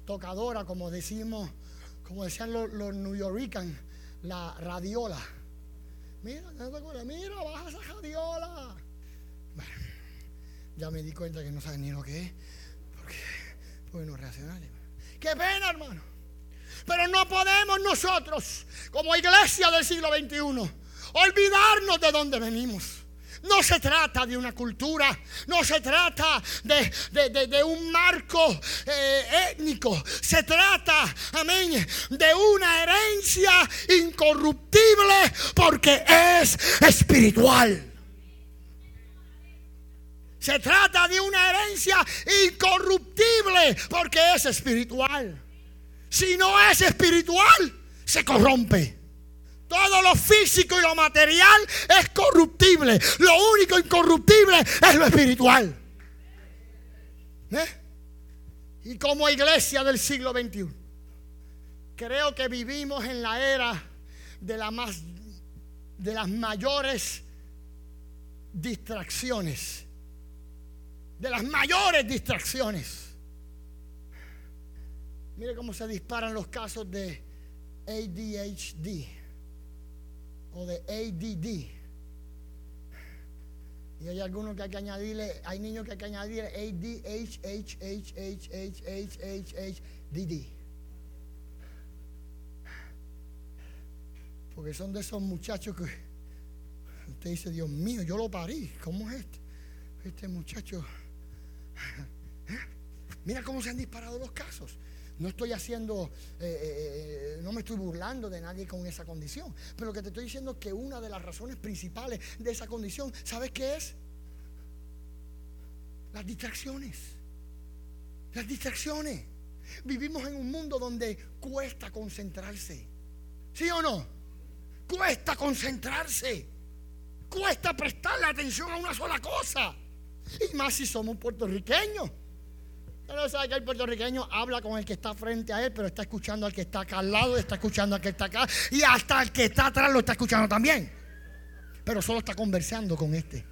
Speaker 2: tocadora, como decimos, como decían los, los New Yorkers, la radiola. Mira, mira, baja esa radiola. Bueno, ya me di cuenta que no saben ni lo que es. Porque, porque no reaccionan. Qué pena, hermano. Pero no podemos nosotros, como iglesia del siglo XXI, olvidarnos de dónde venimos. No se trata de una cultura, no se trata de, un marco eh, étnico, se trata, amén, de una herencia incorruptible porque es espiritual. Se trata de una herencia incorruptible porque es espiritual. Si no es espiritual, se corrompe. Todo lo físico y lo material es corruptible. Lo único incorruptible es lo espiritual. ¿Eh? Y como iglesia del siglo XXI, creo que vivimos en la era de, la más, de las mayores distracciones. De las mayores distracciones. Mire cómo se disparan los casos de ADHD o de ADD. Y hay algunos que hay que añadirle, hay niños que hay que añadirle D Porque son de esos muchachos que usted dice, Dios mío, yo lo parí. ¿Cómo es este? Este muchacho. Mira cómo se han disparado los casos. No estoy haciendo, eh, eh, eh, no me estoy burlando de nadie con esa condición. Pero lo que te estoy diciendo es que una de las razones principales de esa condición, ¿sabes qué es? Las distracciones. Las distracciones. Vivimos en un mundo donde cuesta concentrarse. ¿Sí o no? Cuesta concentrarse. Cuesta prestarle atención a una sola cosa. Y más si somos puertorriqueños. Pero sabe que el puertorriqueño habla con el que está frente a él, pero está escuchando al que está acá al lado, está escuchando al que está acá, y hasta el que está atrás lo está escuchando también. Pero solo está conversando con este.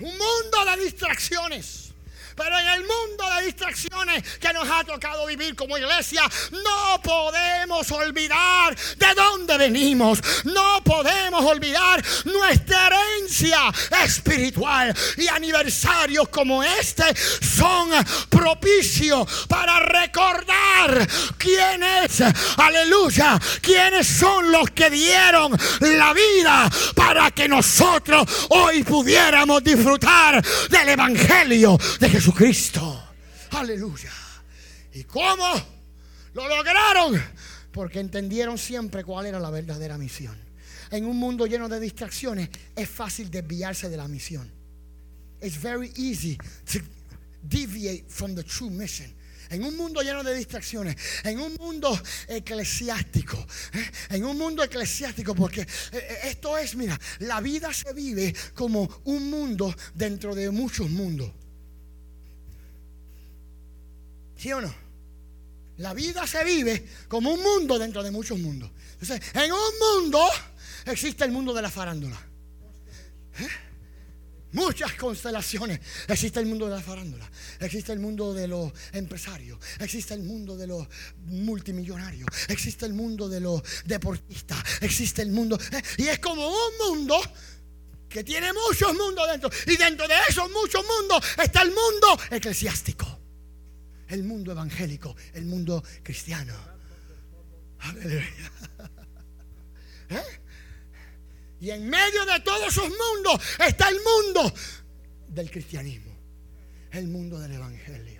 Speaker 2: Un mundo de distracciones. Pero en el mundo de distracciones que nos ha tocado vivir como iglesia, no podemos olvidar de dónde venimos. No podemos olvidar nuestra herencia espiritual. Y aniversarios como este son propicios para recordar quién es, aleluya, quiénes son los que dieron la vida para que nosotros hoy pudiéramos disfrutar del Evangelio de Jesús. Jesucristo. Aleluya. ¿Y cómo lo lograron? Porque entendieron siempre cuál era la verdadera misión. En un mundo lleno de distracciones es fácil desviarse de la misión. It's very easy to deviate from the true mission. En un mundo lleno de distracciones, en un mundo eclesiástico, ¿eh? en un mundo eclesiástico, porque eh, eh, esto es, mira, la vida se vive como un mundo dentro de muchos mundos. ¿Sí o no? La vida se vive como un mundo dentro de muchos mundos. Entonces, en un mundo existe el mundo de la farándula. ¿Eh? Muchas constelaciones. Existe el mundo de la farándula. Existe el mundo de los empresarios. Existe el mundo de los multimillonarios. Existe el mundo de los deportistas. Existe el mundo. ¿eh? Y es como un mundo que tiene muchos mundos dentro. Y dentro de esos muchos mundos está el mundo eclesiástico el mundo evangélico, el mundo cristiano. Aleluya. ¿Eh? Y en medio de todos esos mundos está el mundo del cristianismo, el mundo del evangelio.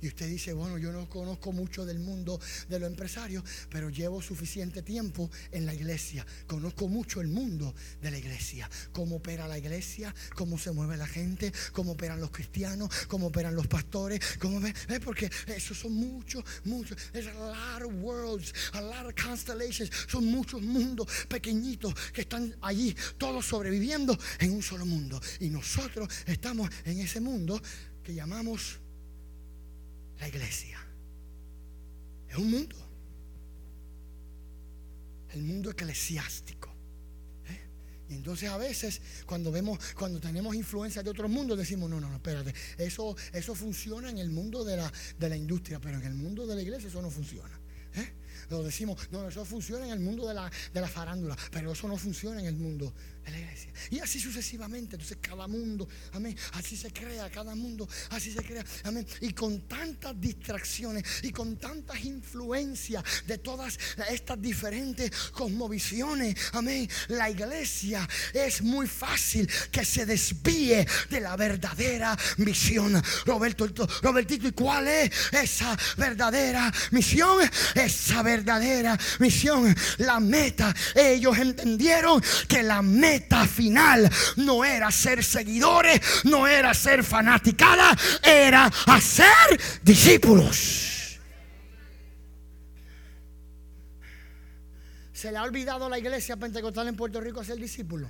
Speaker 2: Y usted dice, bueno, yo no conozco mucho del mundo de los empresarios, pero llevo suficiente tiempo en la iglesia. Conozco mucho el mundo de la iglesia. Cómo opera la iglesia, cómo se mueve la gente, cómo operan los cristianos, cómo operan los pastores. Cómo Porque esos son muchos, muchos. Es a lot of worlds, a lot of constellations. Son muchos mundos pequeñitos que están allí, todos sobreviviendo en un solo mundo. Y nosotros estamos en ese mundo que llamamos la iglesia. Es un mundo. El mundo eclesiástico. ¿eh? Y entonces a veces cuando vemos, cuando tenemos influencia de otros mundos, decimos, no, no, no, espérate, eso, eso funciona en el mundo de la, de la industria, pero en el mundo de la iglesia eso no funciona. ¿eh? Lo decimos, no, eso funciona en el mundo de la, de la farándula, pero eso no funciona en el mundo Y así sucesivamente. Entonces cada mundo, amén, así se crea, cada mundo, así se crea, amén. Y con tantas distracciones y con tantas influencias de todas estas diferentes cosmovisiones, amén, la iglesia es muy fácil que se desvíe de la verdadera misión. Roberto, Robertito, ¿y cuál es esa verdadera misión? Esa verdadera misión, la meta. Ellos entendieron que la meta final no era ser seguidores, no era ser fanaticada, era hacer discípulos. ¿Se le ha olvidado a la iglesia pentecostal en Puerto Rico ser discípulo?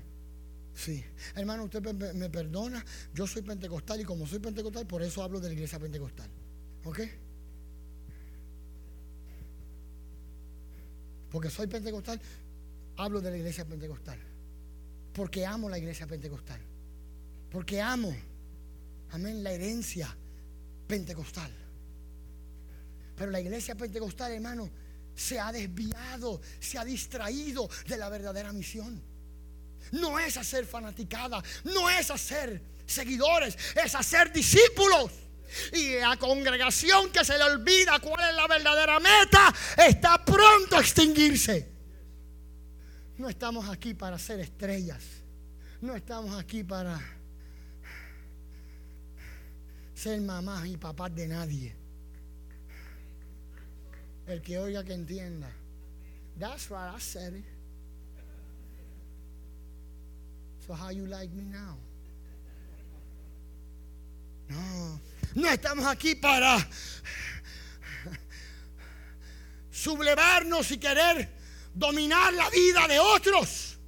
Speaker 2: Sí. Hermano, usted me perdona. Yo soy pentecostal y como soy pentecostal, por eso hablo de la iglesia pentecostal. ¿Ok? Porque soy pentecostal, hablo de la iglesia pentecostal. Porque amo la iglesia pentecostal. Porque amo, amén, la herencia pentecostal. Pero la iglesia pentecostal, hermano, se ha desviado, se ha distraído de la verdadera misión. No es hacer fanaticada, no es hacer seguidores, es hacer discípulos. Y la congregación que se le olvida cuál es la verdadera meta está pronto a extinguirse. No estamos aquí para ser estrellas. No estamos aquí para ser mamás y papás de nadie. El que oiga que entienda. That's right, I said it. So how you like me now? No, no estamos aquí para sublevarnos y querer dominar la vida de otros.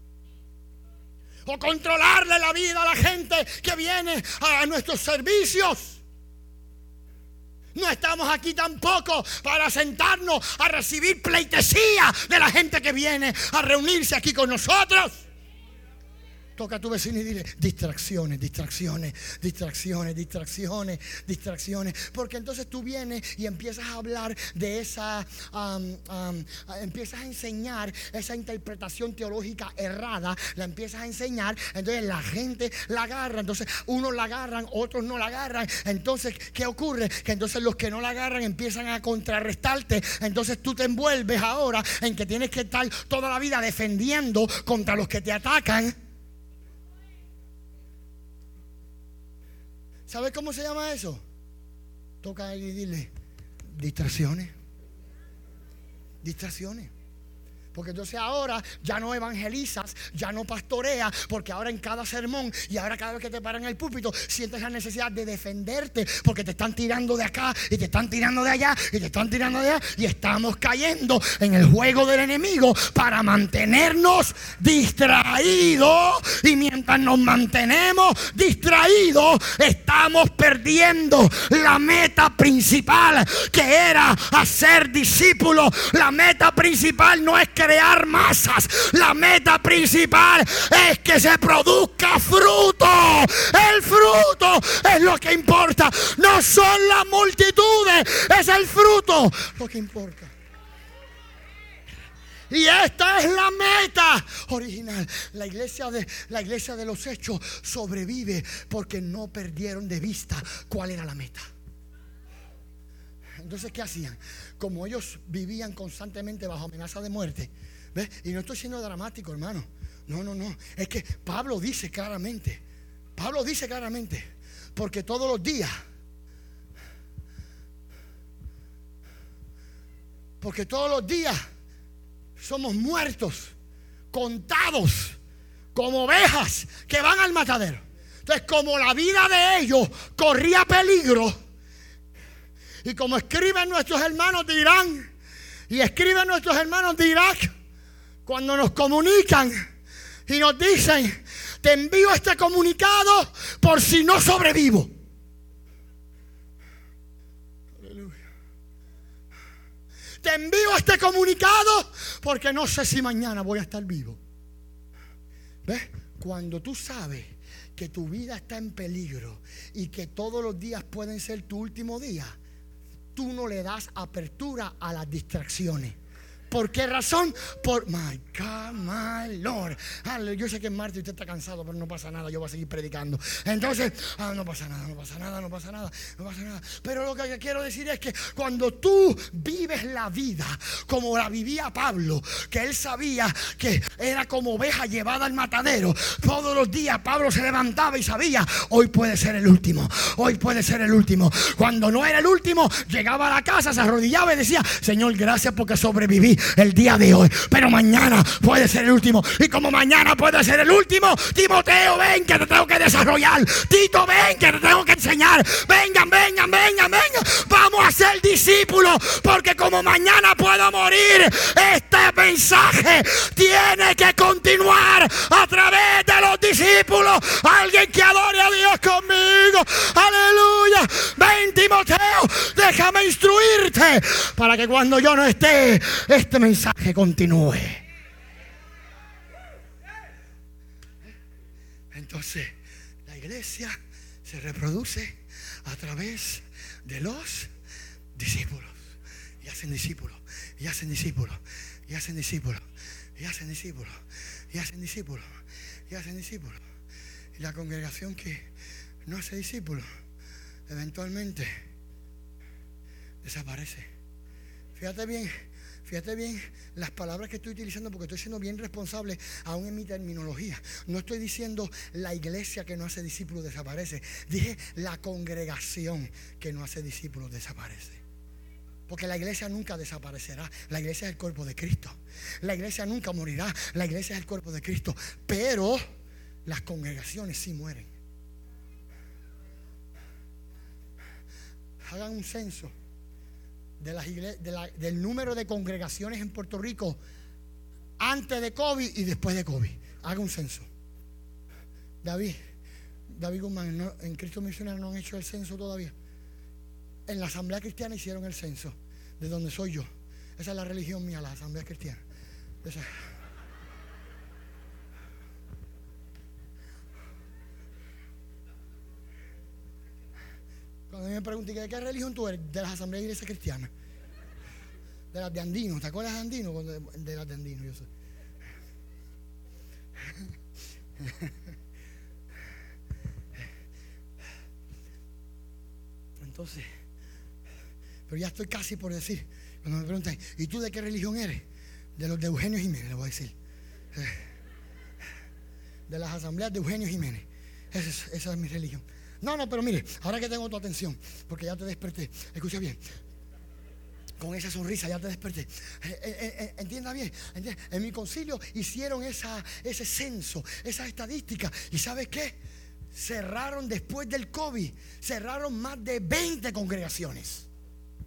Speaker 2: O controlarle la vida a la gente que viene a nuestros servicios. No estamos aquí tampoco para sentarnos a recibir pleitesía de la gente que viene a reunirse aquí con nosotros. Toca a tu vecino y dile, distracciones, distracciones, distracciones, distracciones, distracciones. Porque entonces tú vienes y empiezas a hablar de esa, empiezas a enseñar esa interpretación teológica errada, la empiezas a enseñar, entonces la gente la agarra, entonces unos la agarran, otros no la agarran. Entonces, ¿qué ocurre? Que entonces los que no la agarran empiezan a contrarrestarte. Entonces tú te envuelves ahora en que tienes que estar toda la vida defendiendo contra los que te atacan. ¿Sabes cómo se llama eso? Toca y dile, distracciones. Distracciones. Porque entonces ahora ya no evangelizas, ya no pastoreas, porque ahora en cada sermón y ahora cada vez que te paran el púlpito sientes la necesidad de defenderte, porque te están tirando de acá y te están tirando de allá y te están tirando de allá y estamos cayendo en el juego del enemigo para mantenernos distraídos y mientras nos mantenemos distraídos estamos perdiendo la meta principal que era hacer discípulos. La meta principal no es que crear masas. La meta principal es que se produzca fruto. El fruto es lo que importa. No son las multitudes, es el fruto lo que importa. Y esta es la meta original. La iglesia de, la iglesia de los hechos sobrevive porque no perdieron de vista cuál era la meta. Entonces, ¿qué hacían? Como ellos vivían constantemente bajo amenaza de muerte, ¿ves? Y no estoy siendo dramático, hermano. No, no, no. Es que Pablo dice claramente, Pablo dice claramente, porque todos los días, porque todos los días somos muertos, contados, como ovejas que van al matadero. Entonces, como la vida de ellos corría peligro, y como escriben nuestros hermanos de Irán y escriben nuestros hermanos de Irak, cuando nos comunican y nos dicen, te envío este comunicado por si no sobrevivo. Te envío este comunicado porque no sé si mañana voy a estar vivo. ¿Ves? Cuando tú sabes que tu vida está en peligro y que todos los días pueden ser tu último día, tú no le das apertura a las distracciones. ¿Por qué razón? Por, my God, my Lord. Yo sé que es martes y usted está cansado, pero no pasa nada, yo voy a seguir predicando. Entonces, ah, no pasa nada, no pasa nada, no pasa nada, no pasa nada. Pero lo que quiero decir es que cuando tú vives la vida como la vivía Pablo, que él sabía que era como oveja llevada al matadero, todos los días Pablo se levantaba y sabía, hoy puede ser el último, hoy puede ser el último. Cuando no era el último, llegaba a la casa, se arrodillaba y decía, Señor, gracias porque sobreviví el día de hoy, pero mañana puede ser el último. Y como mañana puede ser el último, Timoteo, ven que te tengo que desarrollar. Tito, ven que te tengo que enseñar. Vengan, vengan, vengan, vengan. Vamos a ser discípulos, porque como mañana puedo morir, este mensaje tiene que continuar a través de los discípulos. Alguien que adore a Dios conmigo. Aleluya. Ven, Timoteo, déjame instruirte para que cuando yo no esté, este mensaje continúe. Entonces, la iglesia se reproduce a través de los discípulos. Y hacen discípulos, y hacen discípulos, y hacen discípulos, y hacen discípulos, y hacen discípulos, y hacen discípulos. Y la congregación que no hace discípulos, eventualmente desaparece. Fíjate bien, Fíjate bien las palabras que estoy utilizando porque estoy siendo bien responsable aún en mi terminología. No estoy diciendo la iglesia que no hace discípulos desaparece. Dije la congregación que no hace discípulos desaparece. Porque la iglesia nunca desaparecerá. La iglesia es el cuerpo de Cristo. La iglesia nunca morirá. La iglesia es el cuerpo de Cristo. Pero las congregaciones sí mueren. Hagan un censo del número de congregaciones en Puerto Rico antes de COVID y después de COVID. Haga un censo. David, David Guzmán, en Cristo Misionero no han hecho el censo todavía. En la Asamblea Cristiana hicieron el censo, de donde soy yo. Esa es la religión mía, la Asamblea Cristiana. Cuando me pregunté, ¿de qué religión tú eres? De las asambleas de iglesia cristiana. De las de Andino. ¿Te acuerdas de Andino? De las de Andino, yo sé. Entonces, pero ya estoy casi por decir, cuando me preguntan, ¿y tú de qué religión eres? De los de Eugenio Jiménez, le voy a decir. De las asambleas de Eugenio Jiménez. esa es mi religión. No, no, pero mire, ahora que tengo tu atención, porque ya te desperté, escucha bien. Con esa sonrisa ya te desperté. Eh, eh, eh, entienda bien. En mi concilio hicieron esa, ese censo, esa estadística. ¿Y sabes qué? Cerraron después del COVID, cerraron más de 20 congregaciones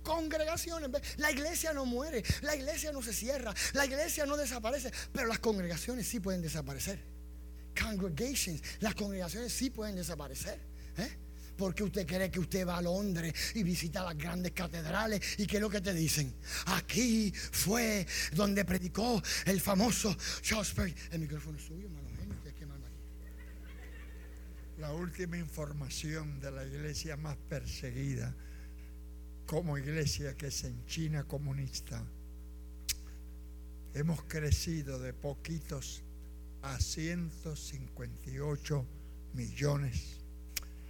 Speaker 2: congregaciones. La iglesia no muere, la iglesia no se cierra, la iglesia no desaparece, pero las congregaciones sí pueden desaparecer. Congregations, las congregaciones sí pueden desaparecer. ¿Eh? Porque usted cree que usted va a Londres y visita las grandes catedrales y qué es lo que te dicen. Aquí fue donde predicó el famoso Charles El micrófono es suyo, hermano.
Speaker 3: La última información de la iglesia más perseguida como iglesia que es en China comunista. Hemos crecido de poquitos a 158 millones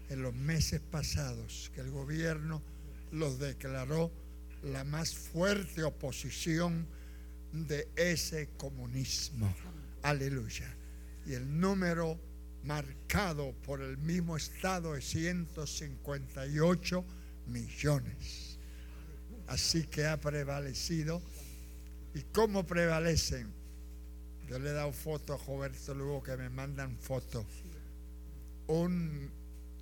Speaker 3: en los meses pasados que el gobierno los declaró la más fuerte oposición de ese comunismo. Aleluya. Y el número marcado por el mismo Estado es 158 millones. Así que ha prevalecido. ¿Y cómo prevalecen? Yo le he dado foto a Roberto luego que me mandan fotos. Un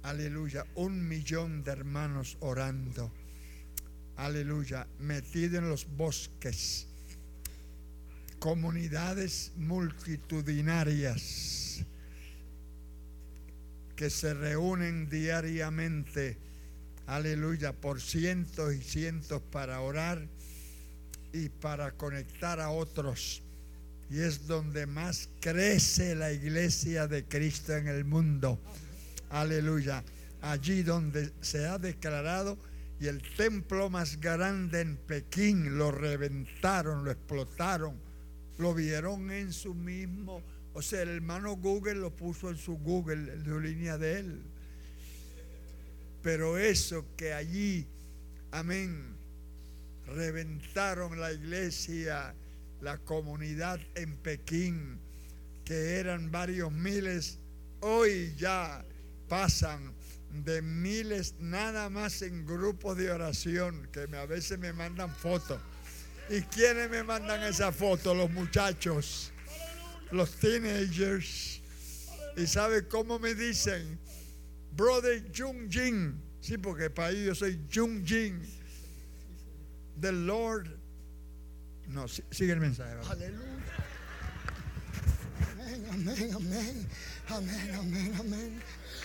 Speaker 3: aleluya, un millón de hermanos orando, aleluya, metido en los bosques, comunidades multitudinarias que se reúnen diariamente, aleluya, por cientos y cientos para orar y para conectar a otros. Y es donde más crece la iglesia de Cristo en el mundo aleluya, allí donde se ha declarado Y el templo más grande en Pekín lo reventaron, lo explotaron, lo vieron en su mismo. O sea, el hermano Google lo puso en su Google, en línea de él. Pero eso que allí, amén, reventaron la iglesia, la comunidad en Pekín, que eran varios miles, hoy ya pasan de miles nada más en grupos de oración, que a veces me mandan fotos. ¿Y quiénes me mandan esa foto? Los muchachos, los teenagers. ¿Y sabe cómo me dicen? Brother Jung Jin. Sí, porque para ellos yo soy Jung Jin. The Lord. No, sigue el mensaje.
Speaker 2: Aleluya. Amén, amén, amén. Amén, amén, amén.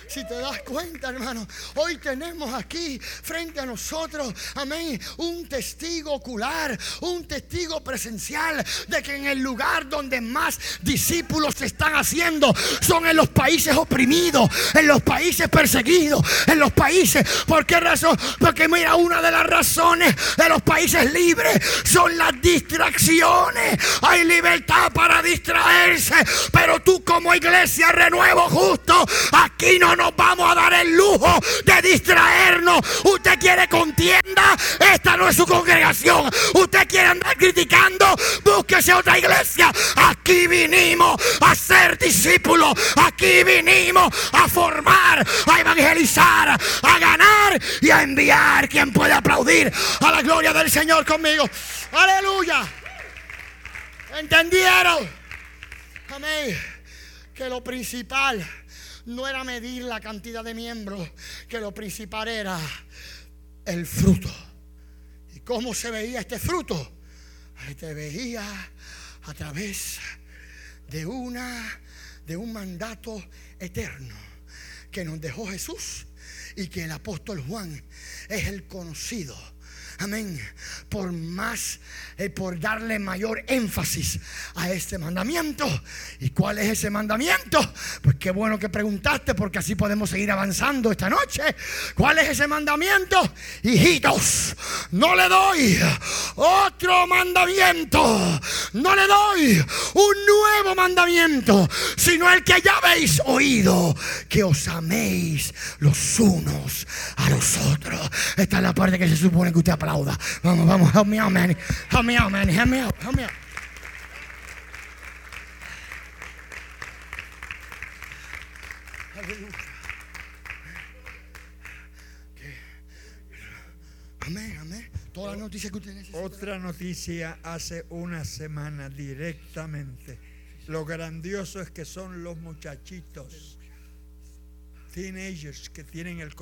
Speaker 2: Si te das cuenta, hermano, hoy tenemos aquí frente a nosotros, amén, un testigo ocular, un testigo presencial de que en el lugar donde más discípulos se están haciendo son en los países oprimidos, en los países perseguidos, en los países. ¿Por qué razón? Porque mira, una de las razones de los países libres son las distracciones. Hay libertad para distraerse, pero tú como iglesia renuevo justo, aquí no nos vamos a dar el lujo de distraernos. Usted quiere contienda, esta no es su congregación. Usted quiere andar criticando, búsquese otra iglesia. Aquí vinimos a ser discípulos. Aquí vinimos a formar, a evangelizar, a ganar y a enviar. ¿Quién puede aplaudir a la gloria del Señor conmigo? Aleluya. ¿Entendieron? Amén. Que lo principal no era medir la cantidad de miembros, que lo principal era el fruto. ¿Y cómo se veía este fruto? Se veía a través de una de un mandato eterno que nos dejó Jesús y que el apóstol Juan es el conocido Amén. Por más, eh, por darle mayor énfasis a este mandamiento. ¿Y cuál es ese mandamiento? Pues qué bueno que preguntaste porque así podemos seguir avanzando esta noche. ¿Cuál es ese mandamiento? Hijitos, no le doy otro mandamiento. No le doy un nuevo mandamiento, sino el que ya habéis oído, que os améis los unos a los otros. Esta es la parte que se supone que usted aplauda. Vamos, vamos, help me out, man. Help me out, man. Help me out, help me out. Amén, amén. Toda la noticia que usted necesita.
Speaker 3: Otra noticia hace una semana directamente. Lo grandioso es que son los muchachitos, teenagers que tienen el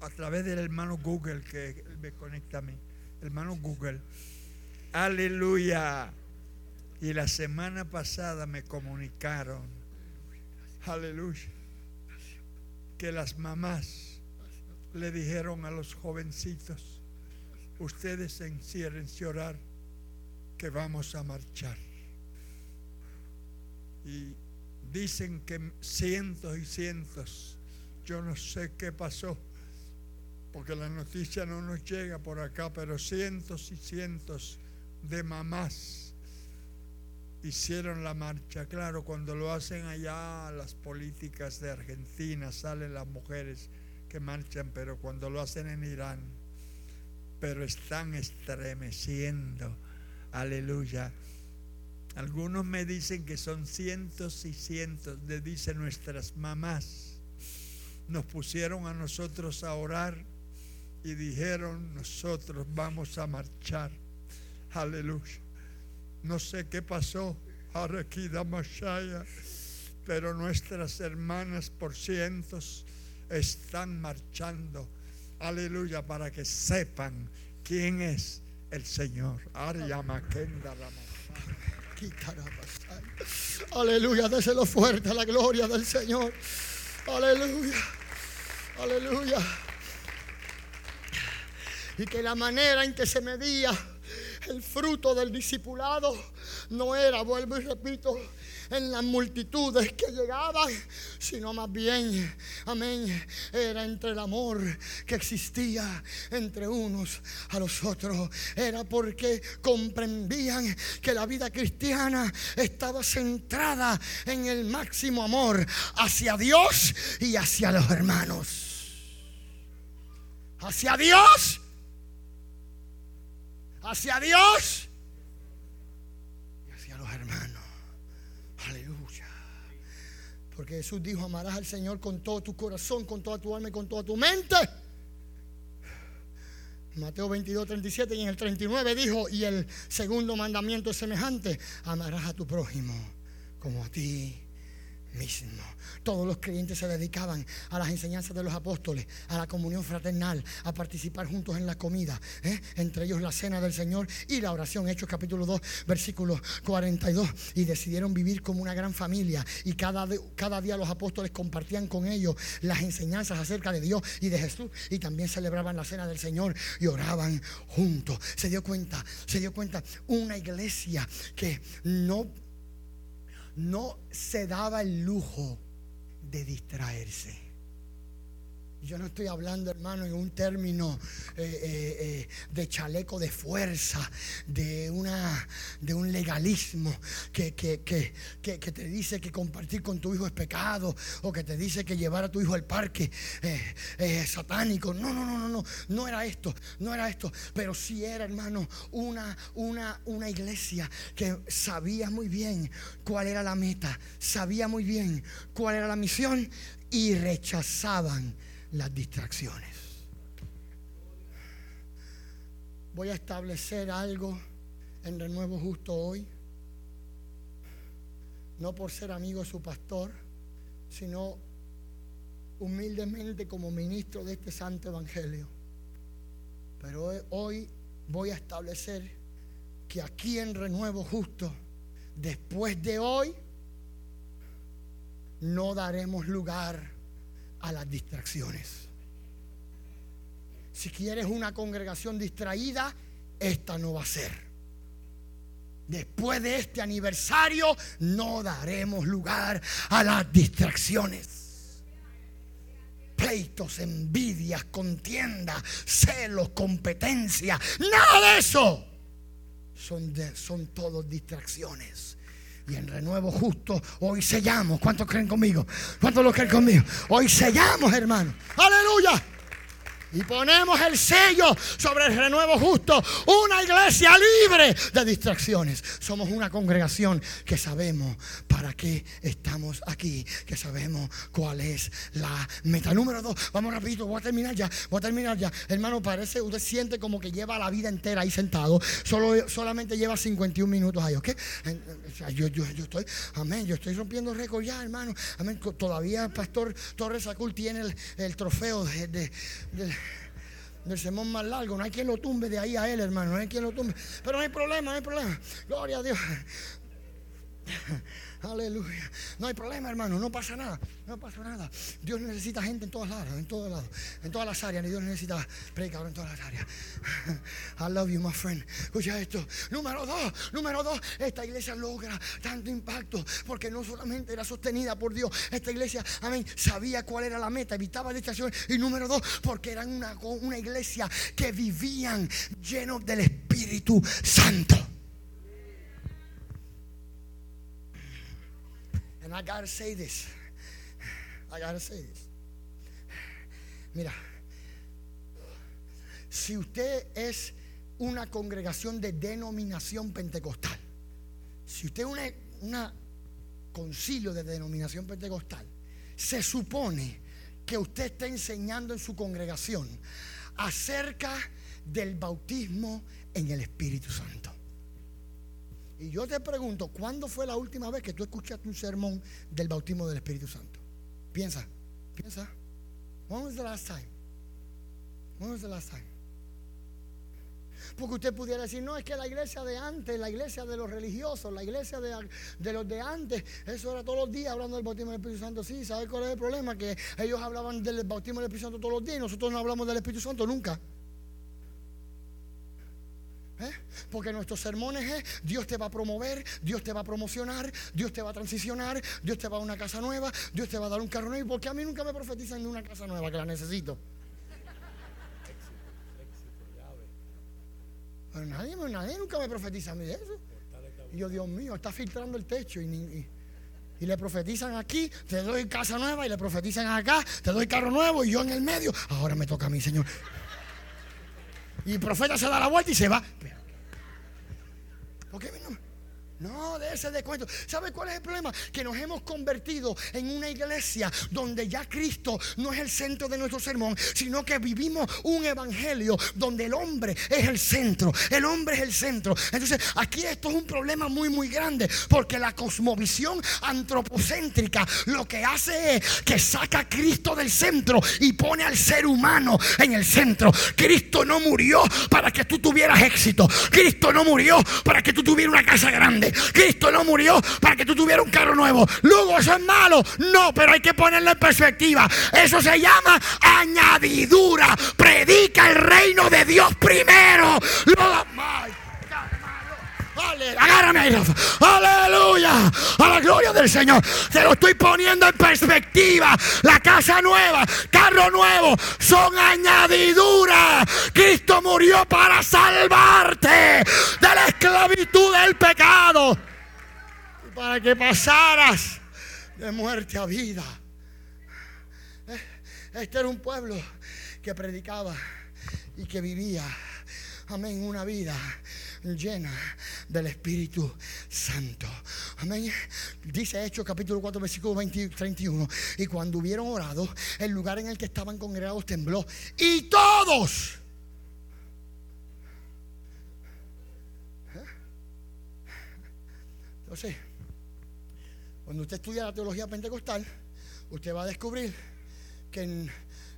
Speaker 3: a través del hermano Google que me conecta a mí, hermano Google. Aleluya. Y la semana pasada me comunicaron, aleluya, que las mamás le dijeron a los jovencitos, ustedes encierren a orar que vamos a marchar. Y dicen que cientos y cientos, yo no sé qué pasó, porque la noticia no nos llega por acá, pero cientos y cientos de mamás hicieron la marcha. Claro, cuando lo hacen allá las políticas de Argentina salen las mujeres que marchan, pero cuando lo hacen en Irán, pero están estremeciendo. Aleluya. Algunos me dicen que son cientos y cientos de, dicen nuestras mamás. Nos pusieron a nosotros a orar y dijeron, nosotros vamos a marchar. Aleluya. No sé qué pasó, pero nuestras hermanas por cientos están marchando. Aleluya, para que sepan quién es el Señor.
Speaker 2: Aleluya, déselo fuerte a la gloria del Señor. Aleluya. Aleluya y que la manera en que se medía El fruto del discipulado no era, vuelvo y repito, en las multitudes que llegaban, sino más bien, amén, era entre el amor que existía entre unos a los otros. Era porque comprendían que la vida cristiana estaba centrada en el máximo amor hacia Dios y hacia los hermanos. Hacia Dios. Hacia Dios. Y hacia los hermanos. Aleluya. Porque Jesús dijo, amarás al Señor con todo tu corazón, con toda tu alma y con toda tu mente. Mateo 22, 37 y en el 39 dijo, y el segundo mandamiento es semejante, amarás a tu prójimo como a ti mismo. Todos los creyentes se dedicaban a las enseñanzas de los apóstoles, a la comunión fraternal, a participar juntos en la comida, ¿eh? entre ellos la cena del Señor y la oración. Hechos capítulo 2, versículo 42. Y decidieron vivir como una gran familia. Y cada, cada día los apóstoles compartían con ellos las enseñanzas acerca de Dios y de Jesús. Y también celebraban la cena del Señor y oraban juntos. Se dio cuenta, se dio cuenta, una iglesia que no no se daba el lujo de distraerse. Yo no estoy hablando, hermano, en un término eh, eh, eh, de chaleco de fuerza, de, una, de un legalismo que, que, te dice que compartir con tu hijo es pecado o que te dice que llevar a tu hijo al parque es satánico. No, no, no, no, no, no era esto, no era esto, pero sí era, hermano, una, una, una iglesia que sabía muy bien cuál era la meta, sabía muy bien cuál era la misión y rechazaban las distracciones. Voy a establecer algo en renuevo justo hoy, no por ser amigo de su pastor, sino humildemente como ministro de este santo evangelio. Pero hoy voy a establecer que aquí en renuevo justo, después de hoy, no daremos lugar a las distracciones. Si quieres una congregación distraída, esta no va a ser. Después de este aniversario, no daremos lugar a las distracciones. Pleitos, envidias, contiendas, celos, competencia, nada de eso. Son, son todos distracciones. Y en renuevo justo, hoy sellamos. ¿Cuántos creen conmigo? ¿Cuántos lo creen conmigo? Hoy sellamos, hermano. Aleluya. Y ponemos el sello sobre el renuevo justo. Una iglesia libre de distracciones. Somos una congregación que sabemos para qué estamos aquí. Que sabemos cuál es la meta. Número dos. Vamos rapidito. Voy a terminar ya. Voy a terminar ya. Hermano, parece, usted siente como que lleva la vida entera ahí sentado. Solo, solamente lleva 51 minutos ahí, ¿ok? Yo, yo, yo estoy, amén. Yo estoy rompiendo récord ya, hermano. Amén. Todavía el pastor Torres Sacul tiene el, trofeo de del sermón más largo. No hay quien lo tumbe de ahí a él, hermano. No hay quien lo tumbe. Pero no hay problema, no hay problema. Gloria a Dios. Aleluya. No hay problema, hermano. No pasa nada. No pasa nada. Dios necesita gente en todas las áreas, en todos lados, en todas las áreas. Dios necesita predicador en todas las áreas. I love you, my friend. Escucha esto. Número dos, número dos. Esta iglesia logra tanto impacto porque no solamente era sostenida por Dios. Esta iglesia, amén, sabía cuál era la meta, evitaba distracciones. Y número dos, porque eran una, una iglesia que vivían llenos del Espíritu Santo. I gotta say this. I gotta say this. Mira, si usted es una congregación de denominación pentecostal, si usted es una, concilio de denominación pentecostal, se supone que usted está enseñando en su congregación acerca del bautismo en el Espíritu Santo. Y yo te pregunto, ¿cuándo fue la última vez que tú escuchaste un sermón del bautismo del Espíritu Santo? Piensa, piensa. When was the last time? When was the? Porque usted pudiera decir, no, es que la iglesia de antes, la iglesia de los religiosos, la iglesia de, de, los de antes, eso era todos los días hablando del bautismo del Espíritu Santo. Sí, ¿sabes cuál es el problema? Que ellos hablaban del bautismo del Espíritu Santo todos los días y nosotros no hablamos del Espíritu Santo nunca. ¿Eh? Porque nuestros sermones es Dios te va a promover, Dios te va a promocionar, Dios te va a transicionar, Dios te va a dar una casa nueva, Dios te va a dar un carro nuevo. ¿Y por qué a mí nunca me profetizan de una casa nueva que la necesito? Pero nadie, nadie nunca me profetiza a mí de eso. Y yo, Dios mío, está filtrando el techo y, y le profetizan aquí, te doy casa nueva y le profetizan acá, te doy carro nuevo y yo en el medio. Ahora me toca a mí, Señor. Y el profeta se da la vuelta y se va. ¿Por qué no? No, de ese descuento. ¿Sabe cuál es el problema? Que nos hemos convertido en una iglesia donde ya Cristo no es el centro de nuestro sermón, sino que vivimos un evangelio donde el hombre es el centro. El hombre es el centro. Entonces, aquí esto es un problema muy, muy grande, porque la cosmovisión antropocéntrica lo que hace es que saca a Cristo del centro y pone al ser humano en el centro. Cristo no murió para que tú tuvieras éxito. Cristo no murió para que tú tuvieras una casa grande. Cristo no murió para que tú tuvieras un carro nuevo. Luego, eso es malo. No, pero hay que ponerlo en perspectiva. Eso se llama añadidura. Predica el reino de Dios primero. Agárrame Aleluya. A la gloria del Señor. Te lo estoy poniendo en perspectiva. La casa nueva, carro nuevo, son añadiduras. Cristo murió para salvarte de la esclavitud del pecado. Y para que pasaras de muerte a vida. Eh, este era un pueblo que predicaba y que vivía, amén, una vida llena del Espíritu Santo. Amén. Dice Hechos capítulo 4, versículo 20, 31. Y cuando hubieron orado, el lugar en el que estaban congregados tembló. Y todos. Entonces, cuando usted estudia la teología pentecostal, usted va a descubrir que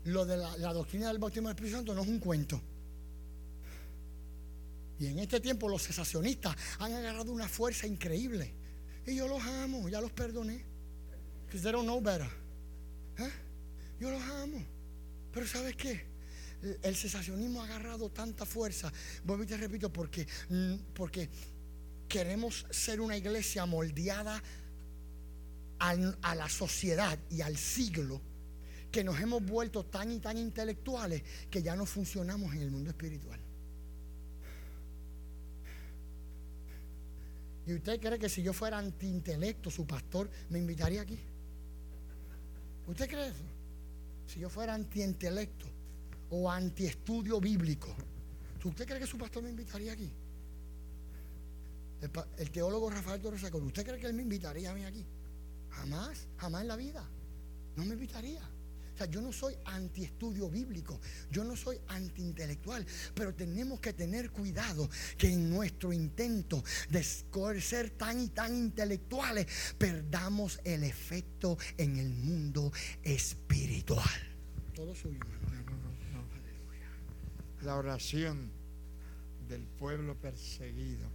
Speaker 2: lo de la, la doctrina del bautismo del Espíritu Santo no es un cuento. Y en este tiempo los cesacionistas han agarrado una fuerza increíble. Y yo los amo, ya los perdoné. Because they don't know better. ¿Eh? Yo los amo. Pero ¿sabes qué? El cesacionismo ha agarrado tanta fuerza. Vuelvo y te repito, porque, mm, porque queremos ser una iglesia moldeada a, a la sociedad y al siglo que nos hemos vuelto tan y tan intelectuales que ya no funcionamos en el mundo espiritual. ¿Y usted cree que si yo fuera antiintelecto, su pastor me invitaría aquí? ¿Usted cree eso? Si yo fuera antiintelecto o antiestudio bíblico, ¿usted cree que su pastor me invitaría aquí? El, teólogo Rafael Torres ¿usted cree que él me invitaría a mí aquí? Jamás, jamás en la vida. No me invitaría. O sea, yo no soy antiestudio bíblico, yo no soy antiintelectual, pero tenemos que tener cuidado que en nuestro intento de ser tan y tan intelectuales perdamos el efecto en el mundo espiritual. Todo suyo,
Speaker 3: La oración del pueblo perseguido.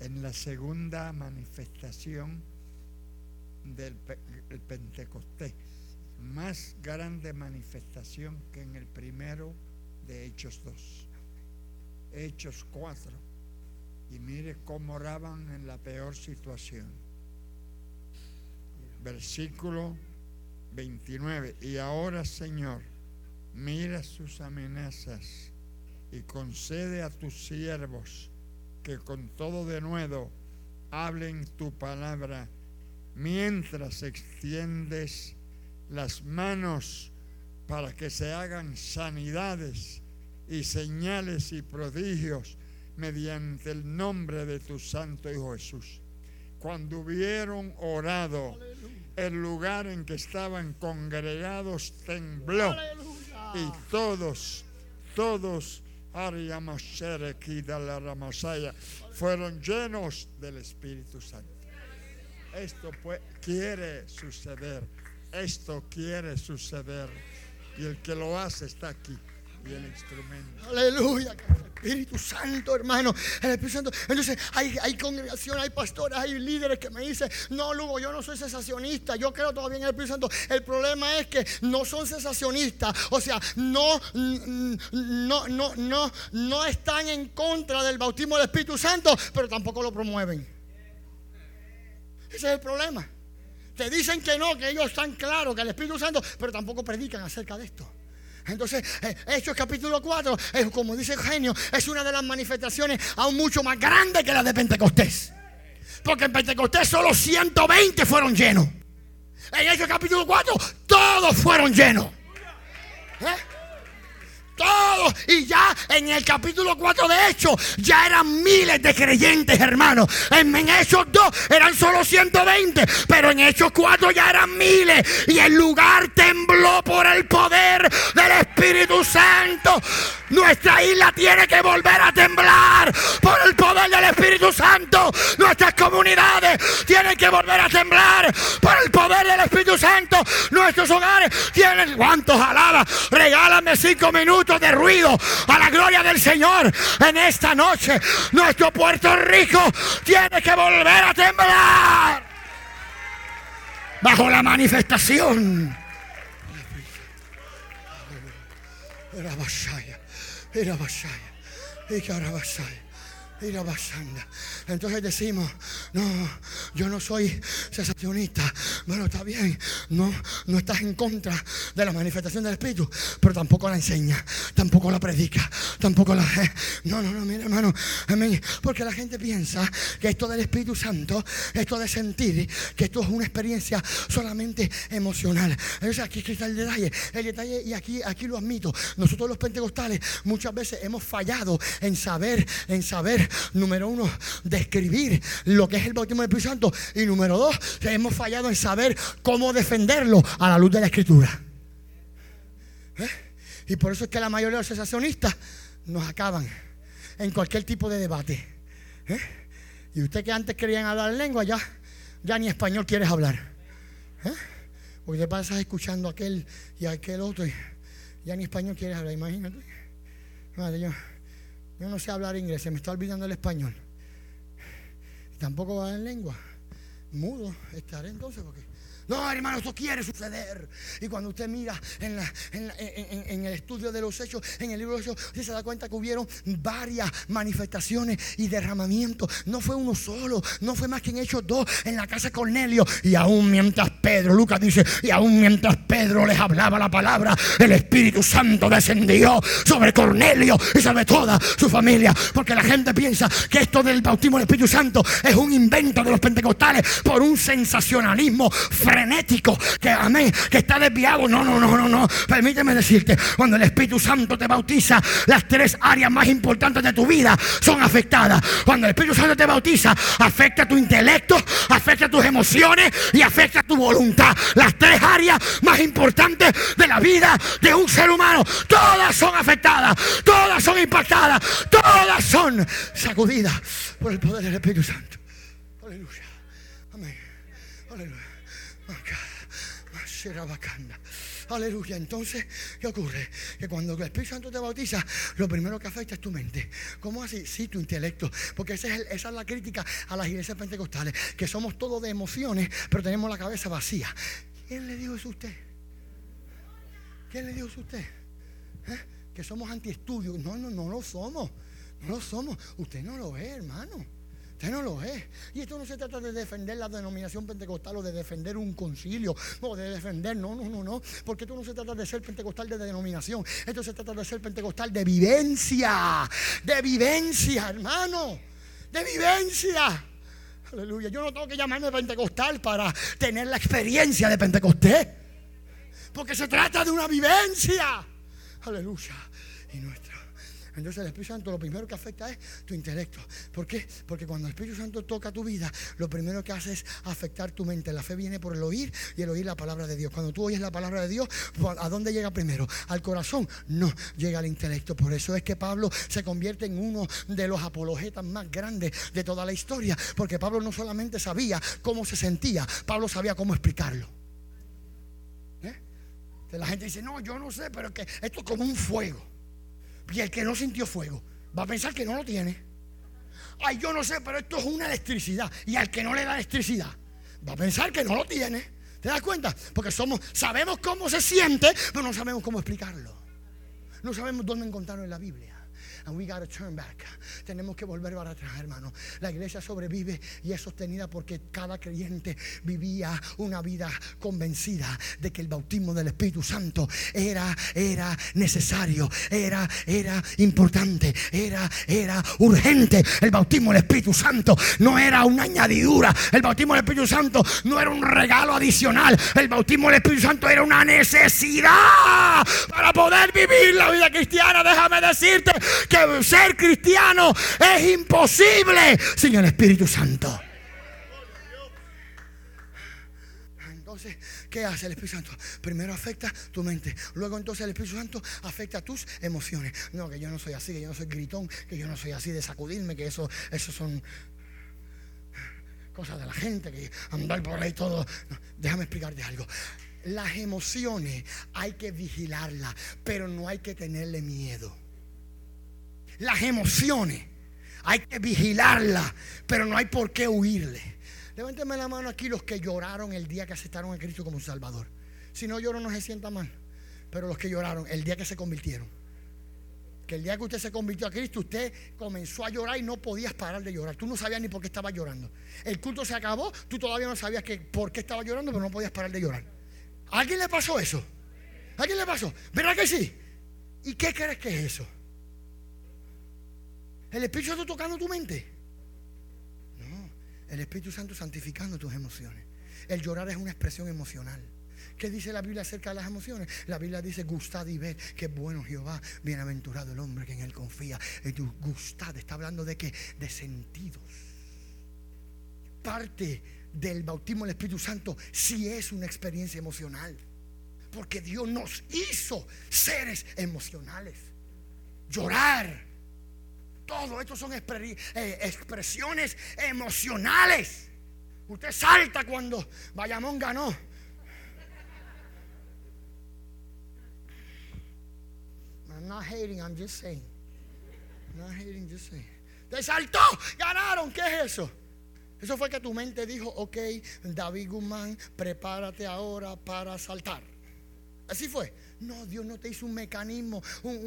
Speaker 3: En la segunda manifestación del Pentecostés. Más grande manifestación que en el primero de Hechos 2. Hechos 4. Y mire cómo oraban en la peor situación. Versículo 29. Y ahora, Señor, mira sus amenazas y concede a tus siervos que con todo de nuevo hablen tu palabra mientras extiendes las manos para que se hagan sanidades y señales y prodigios mediante el nombre de tu Santo Hijo Jesús. Cuando hubieron orado, el lugar en que estaban congregados tembló y todos, todos, fueron llenos del Espíritu Santo. Esto quiere suceder. Esto quiere suceder. Y el que lo hace está aquí. Y el instrumento.
Speaker 2: Aleluya. Espíritu Santo, hermano. El Espíritu Santo. Entonces, hay, hay congregaciones, hay pastores, hay líderes que me dicen: No, Lugo, yo no soy sensacionista. Yo creo todavía en el Espíritu Santo. El problema es que no son sensacionistas. O sea, no, no, no, no, no están en contra del bautismo del Espíritu Santo, pero tampoco lo promueven. Ese es el problema. Te dicen que no, que ellos están claros que el Espíritu Santo, pero tampoco predican acerca de esto. Entonces, eh, Hechos capítulo 4, es, como dice Eugenio, es una de las manifestaciones aún mucho más grandes que la de Pentecostés. Porque en Pentecostés solo 120 fueron llenos. En Hechos capítulo 4, todos fueron llenos. ¿Eh? Todos. Y ya en el capítulo 4 de Hechos, ya eran miles de creyentes, hermanos. En, Hechos 2 eran solo 120, pero en Hechos 4 ya eran miles. Y el lugar tembló por el poder del Espíritu Santo. Nuestra isla tiene que volver a temblar por el poder del Espíritu Santo. Nuestras comunidades tienen que volver a temblar por el poder del Espíritu Santo. Nuestros hogares tienen. ¿Cuántos alaba? Regálame cinco minutos de ruido a la gloria del Señor en esta noche. Nuestro Puerto Rico tiene que volver a temblar bajo la manifestación. Era era Basaya. Y que ahora Basaya. Era basanda. Entonces decimos, no, yo no soy sensacionista. Bueno, está bien, no, no estás en contra de la manifestación del Espíritu, pero tampoco la enseña, tampoco la predica, tampoco la... no, no, no, mira hermano, amén. Porque la gente piensa que esto del Espíritu Santo, esto de sentir, que esto es una experiencia solamente emocional. Entonces aquí está el detalle, el detalle, y aquí, aquí lo admito, nosotros los pentecostales muchas veces hemos fallado en saber, en saber número uno, describir lo que es el bautismo del Espíritu Santo. Y número dos, hemos fallado en saber cómo defenderlo a la luz de la Escritura. ¿Eh? Y por eso es que la mayoría de los sensacionistas nos acaban en cualquier tipo de debate. ¿Eh? Y usted que antes querían hablar lengua, ya, ya ni español quieres hablar. ¿Eh? Porque te pasas escuchando aquel y aquel otro y ya ni español quieres hablar, imagínate. Madre, yo, yo no sé hablar inglés, se me está olvidando el español. Tampoco va en lengua. Mudo estaré entonces porque no, hermano, esto quiere suceder. Y cuando usted mira en, el estudio de los hechos, en el libro de los hechos, usted se da cuenta que hubieron varias manifestaciones y derramamientos. No fue uno solo, no fue más que en Hechos dos, en la casa de Cornelio. Y aún mientras Pedro, Lucas dice, y aún mientras Pedro les hablaba la palabra, el Espíritu Santo descendió sobre Cornelio y sobre toda su familia. Porque la gente piensa que esto del bautismo del Espíritu Santo es un invento de los pentecostales por un sensacionalismo frenético, que amén, que está desviado. No, no, no, no, no. Permíteme decirte, cuando el Espíritu Santo te bautiza, las tres áreas más importantes de tu vida son afectadas. Cuando el Espíritu Santo te bautiza, afecta tu intelecto, afecta tus emociones y afecta tu voluntad. Las tres áreas más importantes de la vida de un ser humano, todas son afectadas, todas son impactadas, todas son sacudidas por el poder del Espíritu Santo. Aleluya. Entonces, ¿qué ocurre? Que cuando el Espíritu Santo te bautiza, lo primero que afecta es tu mente. ¿Cómo así? Sí, tu intelecto. Porque esa es, esa es la crítica a las iglesias pentecostales. Que somos todos de emociones, pero tenemos la cabeza vacía. ¿Quién le dijo eso a usted? ¿Quién le dijo eso a usted? ¿Eh? Que somos antiestudios. No, no, no lo somos. No lo somos. Usted no lo es, hermano. Usted no lo es. Y esto no se trata de defender la denominación pentecostal o de defender un concilio o de defender, no, no, no, no. Porque esto no se trata de ser pentecostal de denominación. Esto se trata de ser pentecostal de vivencia. De vivencia, hermano. De vivencia. Aleluya. Yo no tengo que llamarme pentecostal para tener la experiencia de Pentecostés. Porque se trata de una vivencia. Aleluya. Y nuestra entonces el Espíritu Santo lo primero que afecta es tu intelecto. ¿Por qué? Porque cuando el Espíritu Santo toca tu vida, lo primero que hace es afectar tu mente. La fe viene por el oír y el oír la palabra de Dios. Cuando tú oyes la palabra de Dios, ¿a dónde llega primero? ¿Al corazón? No, llega al intelecto. Por eso es que Pablo se convierte en uno de los apologetas más grandes de toda la historia. Porque Pablo no solamente sabía cómo se sentía, Pablo sabía cómo explicarlo. ¿Eh? La gente dice, no, yo no sé, pero que esto es como un fuego. Y el que no sintió fuego, va a pensar que no lo tiene. Ay, yo no sé, pero esto es una electricidad. Y al que no le da electricidad, va a pensar que no lo tiene. ¿Te das cuenta? Porque somos, sabemos cómo se siente, pero no sabemos cómo explicarlo. No sabemos dónde encontrarlo en la Biblia. And we gotta turn back. Tenemos que volver para atrás, hermano. La iglesia sobrevive y es sostenida porque cada creyente vivía una vida convencida de que el bautismo del Espíritu Santo era, era necesario, era, era importante, era, era urgente. El bautismo del Espíritu Santo no era una añadidura. El bautismo del Espíritu Santo no era un regalo adicional. El bautismo del Espíritu Santo era una necesidad para poder vivir la vida cristiana. Déjame decirte que ser cristiano es imposible sin el Espíritu Santo. Entonces, ¿qué hace el Espíritu Santo? Primero afecta tu mente. Luego entonces el Espíritu Santo afecta tus emociones. No, que yo no soy así, que yo no soy gritón, que yo no soy así de sacudirme, que eso, eso son cosas de la gente, que andar por ahí todo. déjame explicarte algo. Las emociones hay que vigilarlas, pero no hay que tenerle miedo las emociones. Hay que vigilarlas, pero no hay por qué huirle. Levánteme la mano aquí los que lloraron el día que aceptaron a Cristo como Salvador. Si no lloro no se sienta mal. Pero los que lloraron el día que se convirtieron. Que el día que usted se convirtió a Cristo, usted comenzó a llorar y no podías parar de llorar. Tú no sabías ni por qué estaba llorando. El culto se acabó, tú todavía no sabías que, por qué estaba llorando, pero no podías parar de llorar. ¿A alguien le pasó eso? ¿A le pasó? ¿Verdad que sí? ¿Y qué crees que es eso? ¿El Espíritu Santo tocando tu mente? No, el Espíritu Santo santificando tus emociones. El llorar es una expresión emocional. ¿Qué dice la Biblia acerca de las emociones? La Biblia dice, gustad y ver que bueno Jehová, bienaventurado el hombre que en él confía. Y tu gustad está hablando de qué? De sentidos. Parte del bautismo del Espíritu Santo sí es una experiencia emocional. Porque Dios nos hizo seres emocionales. Llorar todo esto son eh, expresiones emocionales. Usted salta cuando Bayamón ganó. I'm not hating, I'm just saying. I'm not hating, just saying. Te saltó, ganaron. ¿Qué es eso? Eso fue que tu mente dijo, ok, David Guzmán, prepárate ahora para saltar. Así fue. No, Dios no te hizo un mecanismo,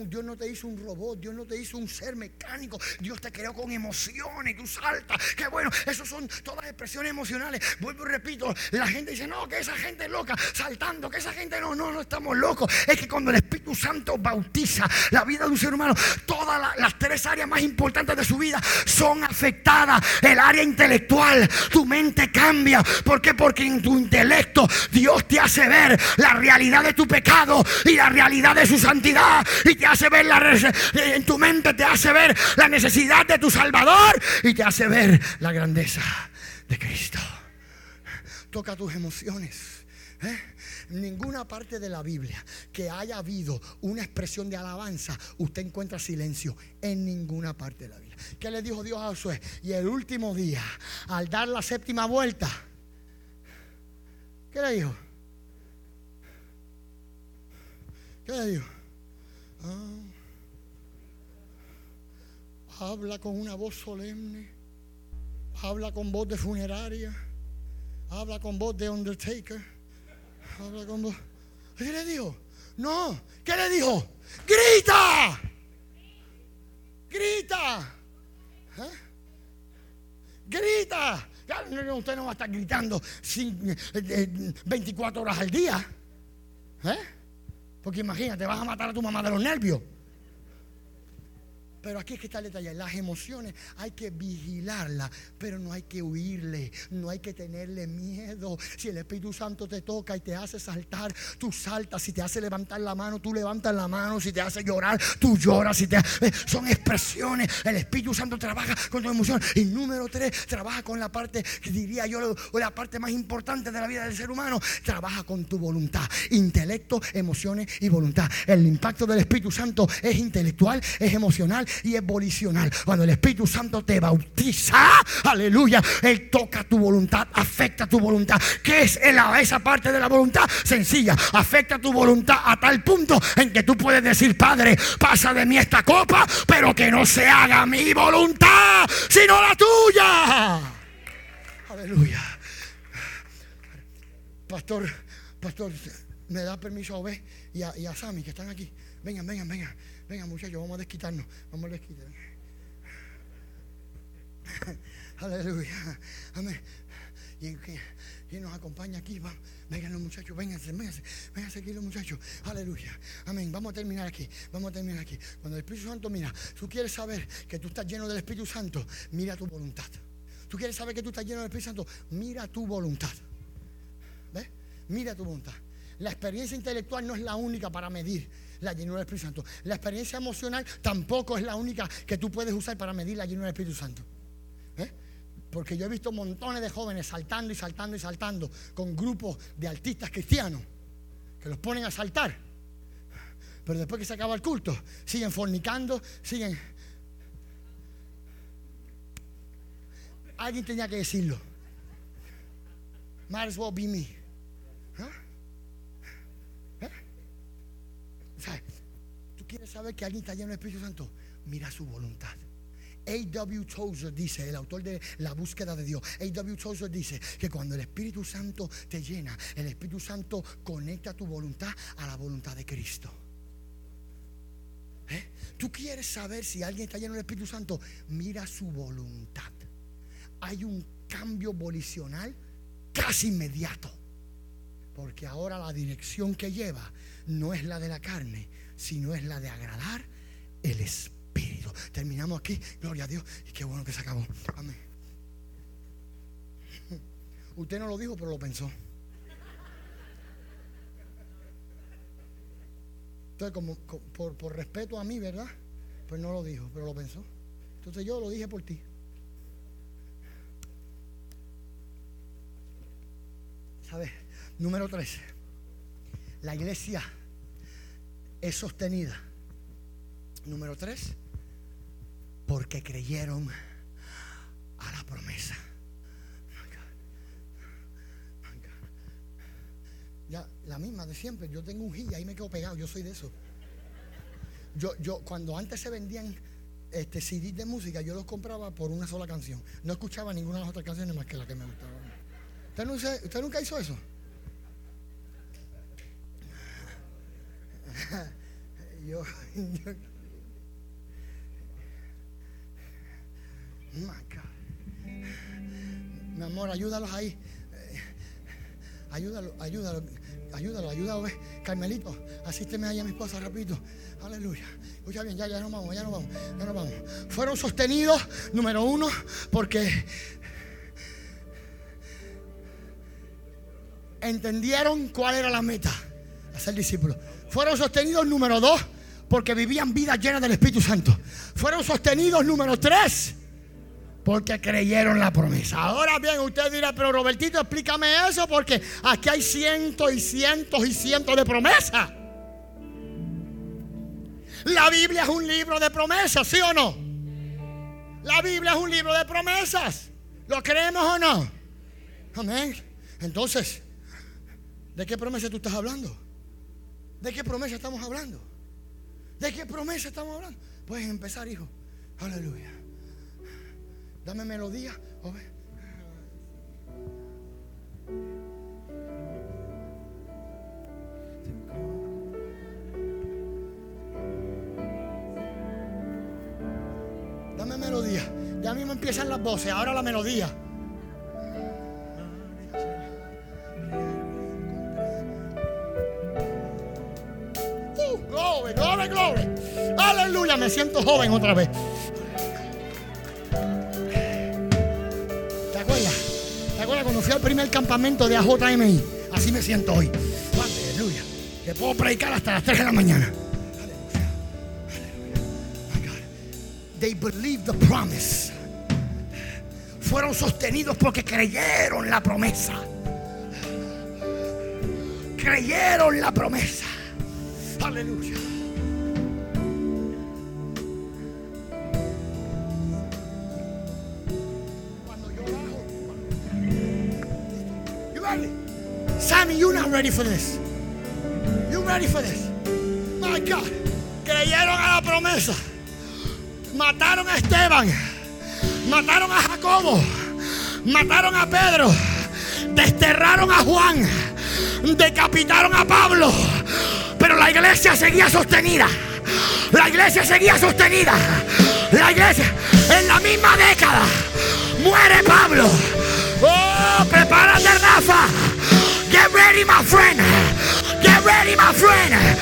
Speaker 2: Dios no te hizo un robot, Dios no te hizo un ser mecánico, Dios te creó con emociones, tú saltas, qué bueno, eso son todas expresiones emocionales. Vuelvo y repito, la gente dice, no, que esa gente es loca, saltando, que esa gente no, no, no estamos locos. Es que cuando el Espíritu Santo bautiza la vida de un ser humano, todas las tres áreas más importantes de su vida son afectadas. El área intelectual, tu mente cambia. ¿Por qué? Porque en tu intelecto Dios te hace ver la realidad de tu pecado y la realidad de su santidad y te hace ver la en tu mente te hace ver la necesidad de tu Salvador y te hace ver la grandeza de Cristo. Toca tus emociones. ¿eh? Ninguna parte de la Biblia que haya habido una expresión de alabanza, usted encuentra silencio en ninguna parte de la Biblia. ¿Qué le dijo Dios a Josué? Y el último día, al dar la séptima vuelta, ¿qué le dijo? ¿Qué ah. habla con una voz solemne. Habla con voz de funeraria. Habla con voz de Undertaker. Habla con voz. ¿Qué le dijo? No. ¿Qué le dijo? ¡Grita! ¡Grita! ¿Eh? ¡Grita! Usted no va a estar gritando 24 horas al día. ¿Eh? Porque imagínate, vas a matar a tu mamá de los nervios. Pero aquí es que está el detalle. Las emociones hay que vigilarlas, pero no hay que huirle, no hay que tenerle miedo. Si el Espíritu Santo te toca y te hace saltar, tú saltas. Si te hace levantar la mano, tú levantas la mano. Si te hace llorar, tú lloras. Si te, son expresiones. El Espíritu Santo trabaja con tu emoción. Y número tres, trabaja con la parte, diría yo, la parte más importante de la vida del ser humano. Trabaja con tu voluntad. Intelecto, emociones y voluntad. El impacto del Espíritu Santo es intelectual, es emocional y es volicional. Cuando el Espíritu Santo te bautiza, aleluya, Él toca tu voluntad, afecta tu voluntad. ¿Qué es esa parte de la voluntad? Sencilla, afecta tu voluntad a tal punto en que tú puedes decir, Padre, pasa de mí esta copa, pero que no se haga mi voluntad, sino la tuya. Aleluya. Pastor, pastor, me da permiso a y a, y a Sammy que están aquí. Vengan, vengan, vengan. Vengan, muchachos, vamos a desquitarnos. Vamos a desquitar. Aleluya. Amén. Y, y nos acompaña aquí. Vengan los muchachos, vénganse, vénganse, vénganse aquí los muchachos. Aleluya. Amén. Vamos a terminar aquí. Vamos a terminar aquí. Cuando el Espíritu Santo mira, tú quieres saber que tú estás lleno del Espíritu Santo, mira tu voluntad. Tú quieres saber que tú estás lleno del Espíritu Santo, mira tu voluntad. ¿Ves? Mira tu voluntad. La experiencia intelectual no es la única para medir la llenura del Espíritu Santo. La experiencia emocional tampoco es la única que tú puedes usar para medir la llenura del Espíritu Santo. ¿Eh? Porque yo he visto montones de jóvenes saltando y saltando y saltando con grupos de artistas cristianos que los ponen a saltar. Pero después que se acaba el culto, siguen fornicando, siguen... Alguien tenía que decirlo. Might as well be me. ¿Tú quieres saber que alguien está lleno del Espíritu Santo? Mira su voluntad. A.W. Tozer dice, el autor de La búsqueda de Dios, A.W. Tozer dice que cuando el Espíritu Santo te llena, el Espíritu Santo conecta tu voluntad a la voluntad de Cristo. ¿Eh? ¿Tú quieres saber si alguien está lleno del Espíritu Santo? Mira su voluntad. Hay un cambio volicional casi inmediato. Porque ahora la dirección que lleva no es la de la carne, sino es la de agradar el Espíritu. Terminamos aquí, gloria a Dios, y qué bueno que se acabó. Amén. Usted no lo dijo, pero lo pensó. Entonces, como, por, por respeto a mí, ¿verdad? Pues no lo dijo, pero lo pensó. Entonces yo lo dije por ti. ¿Sabes? Número 13. La iglesia es sostenida. Número 3. Porque creyeron a la promesa. Ya, la misma de siempre. Yo tengo un y ahí me quedo pegado. Yo soy de eso. Yo, yo, cuando antes se vendían este, CDs de música, yo los compraba por una sola canción. No escuchaba ninguna de las otras canciones más que la que me gustaba. ¿Usted, nunca hizo eso? yo, Mi amor, ayúdalos ahí. Ayúdalo, ayúdalo, ayúdalo, ayúdalo. Carmelito, asísteme ahí a mi esposa rapidito. Aleluya. Escucha bien, ya, ya nos vamos, ya nos vamos, ya nos vamos. Fueron sostenidos, número uno, porque entendieron cuál era la meta, hacer discípulos. Fueron sostenidos número dos porque vivían vidas llenas del Espíritu Santo. Fueron sostenidos número tres porque creyeron la promesa. Ahora bien, usted dirá, pero Robertito, explícame eso porque aquí hay cientos y cientos y cientos de promesas. La Biblia es un libro de promesas, ¿sí o no? La Biblia es un libro de promesas. ¿Lo creemos o no? Amén. Entonces, ¿de qué promesa tú estás hablando? ¿De qué promesa estamos hablando? ¿De qué promesa estamos hablando? Puedes empezar, hijo. Aleluya. Dame melodía. Dame melodía. Ya mismo empiezan las voces. Ahora la melodía. Gloria, gloria. Aleluya, me siento joven otra vez. ¿Te acuerdas? ¿Te acuerdas cuando fui al primer campamento de AJMI? Así me siento hoy. Aleluya. Que puedo predicar hasta las 3 de la mañana. They believed the promise. Fueron sostenidos porque creyeron la promesa. Creyeron la promesa. Aleluya. Cuando yo bajo. Sammy, you're not ready for this. You ready for this? My God. Creyeron a la promesa. Mataron a Esteban. Mataron a Jacobo. Mataron a Pedro. Desterraron a Juan. Decapitaron a Pablo pero la iglesia seguía sostenida. La iglesia seguía sostenida. La iglesia en la misma década. Muere Pablo. Oh, prepárate, Rafa. Get ready, my friend. Get ready, my friend.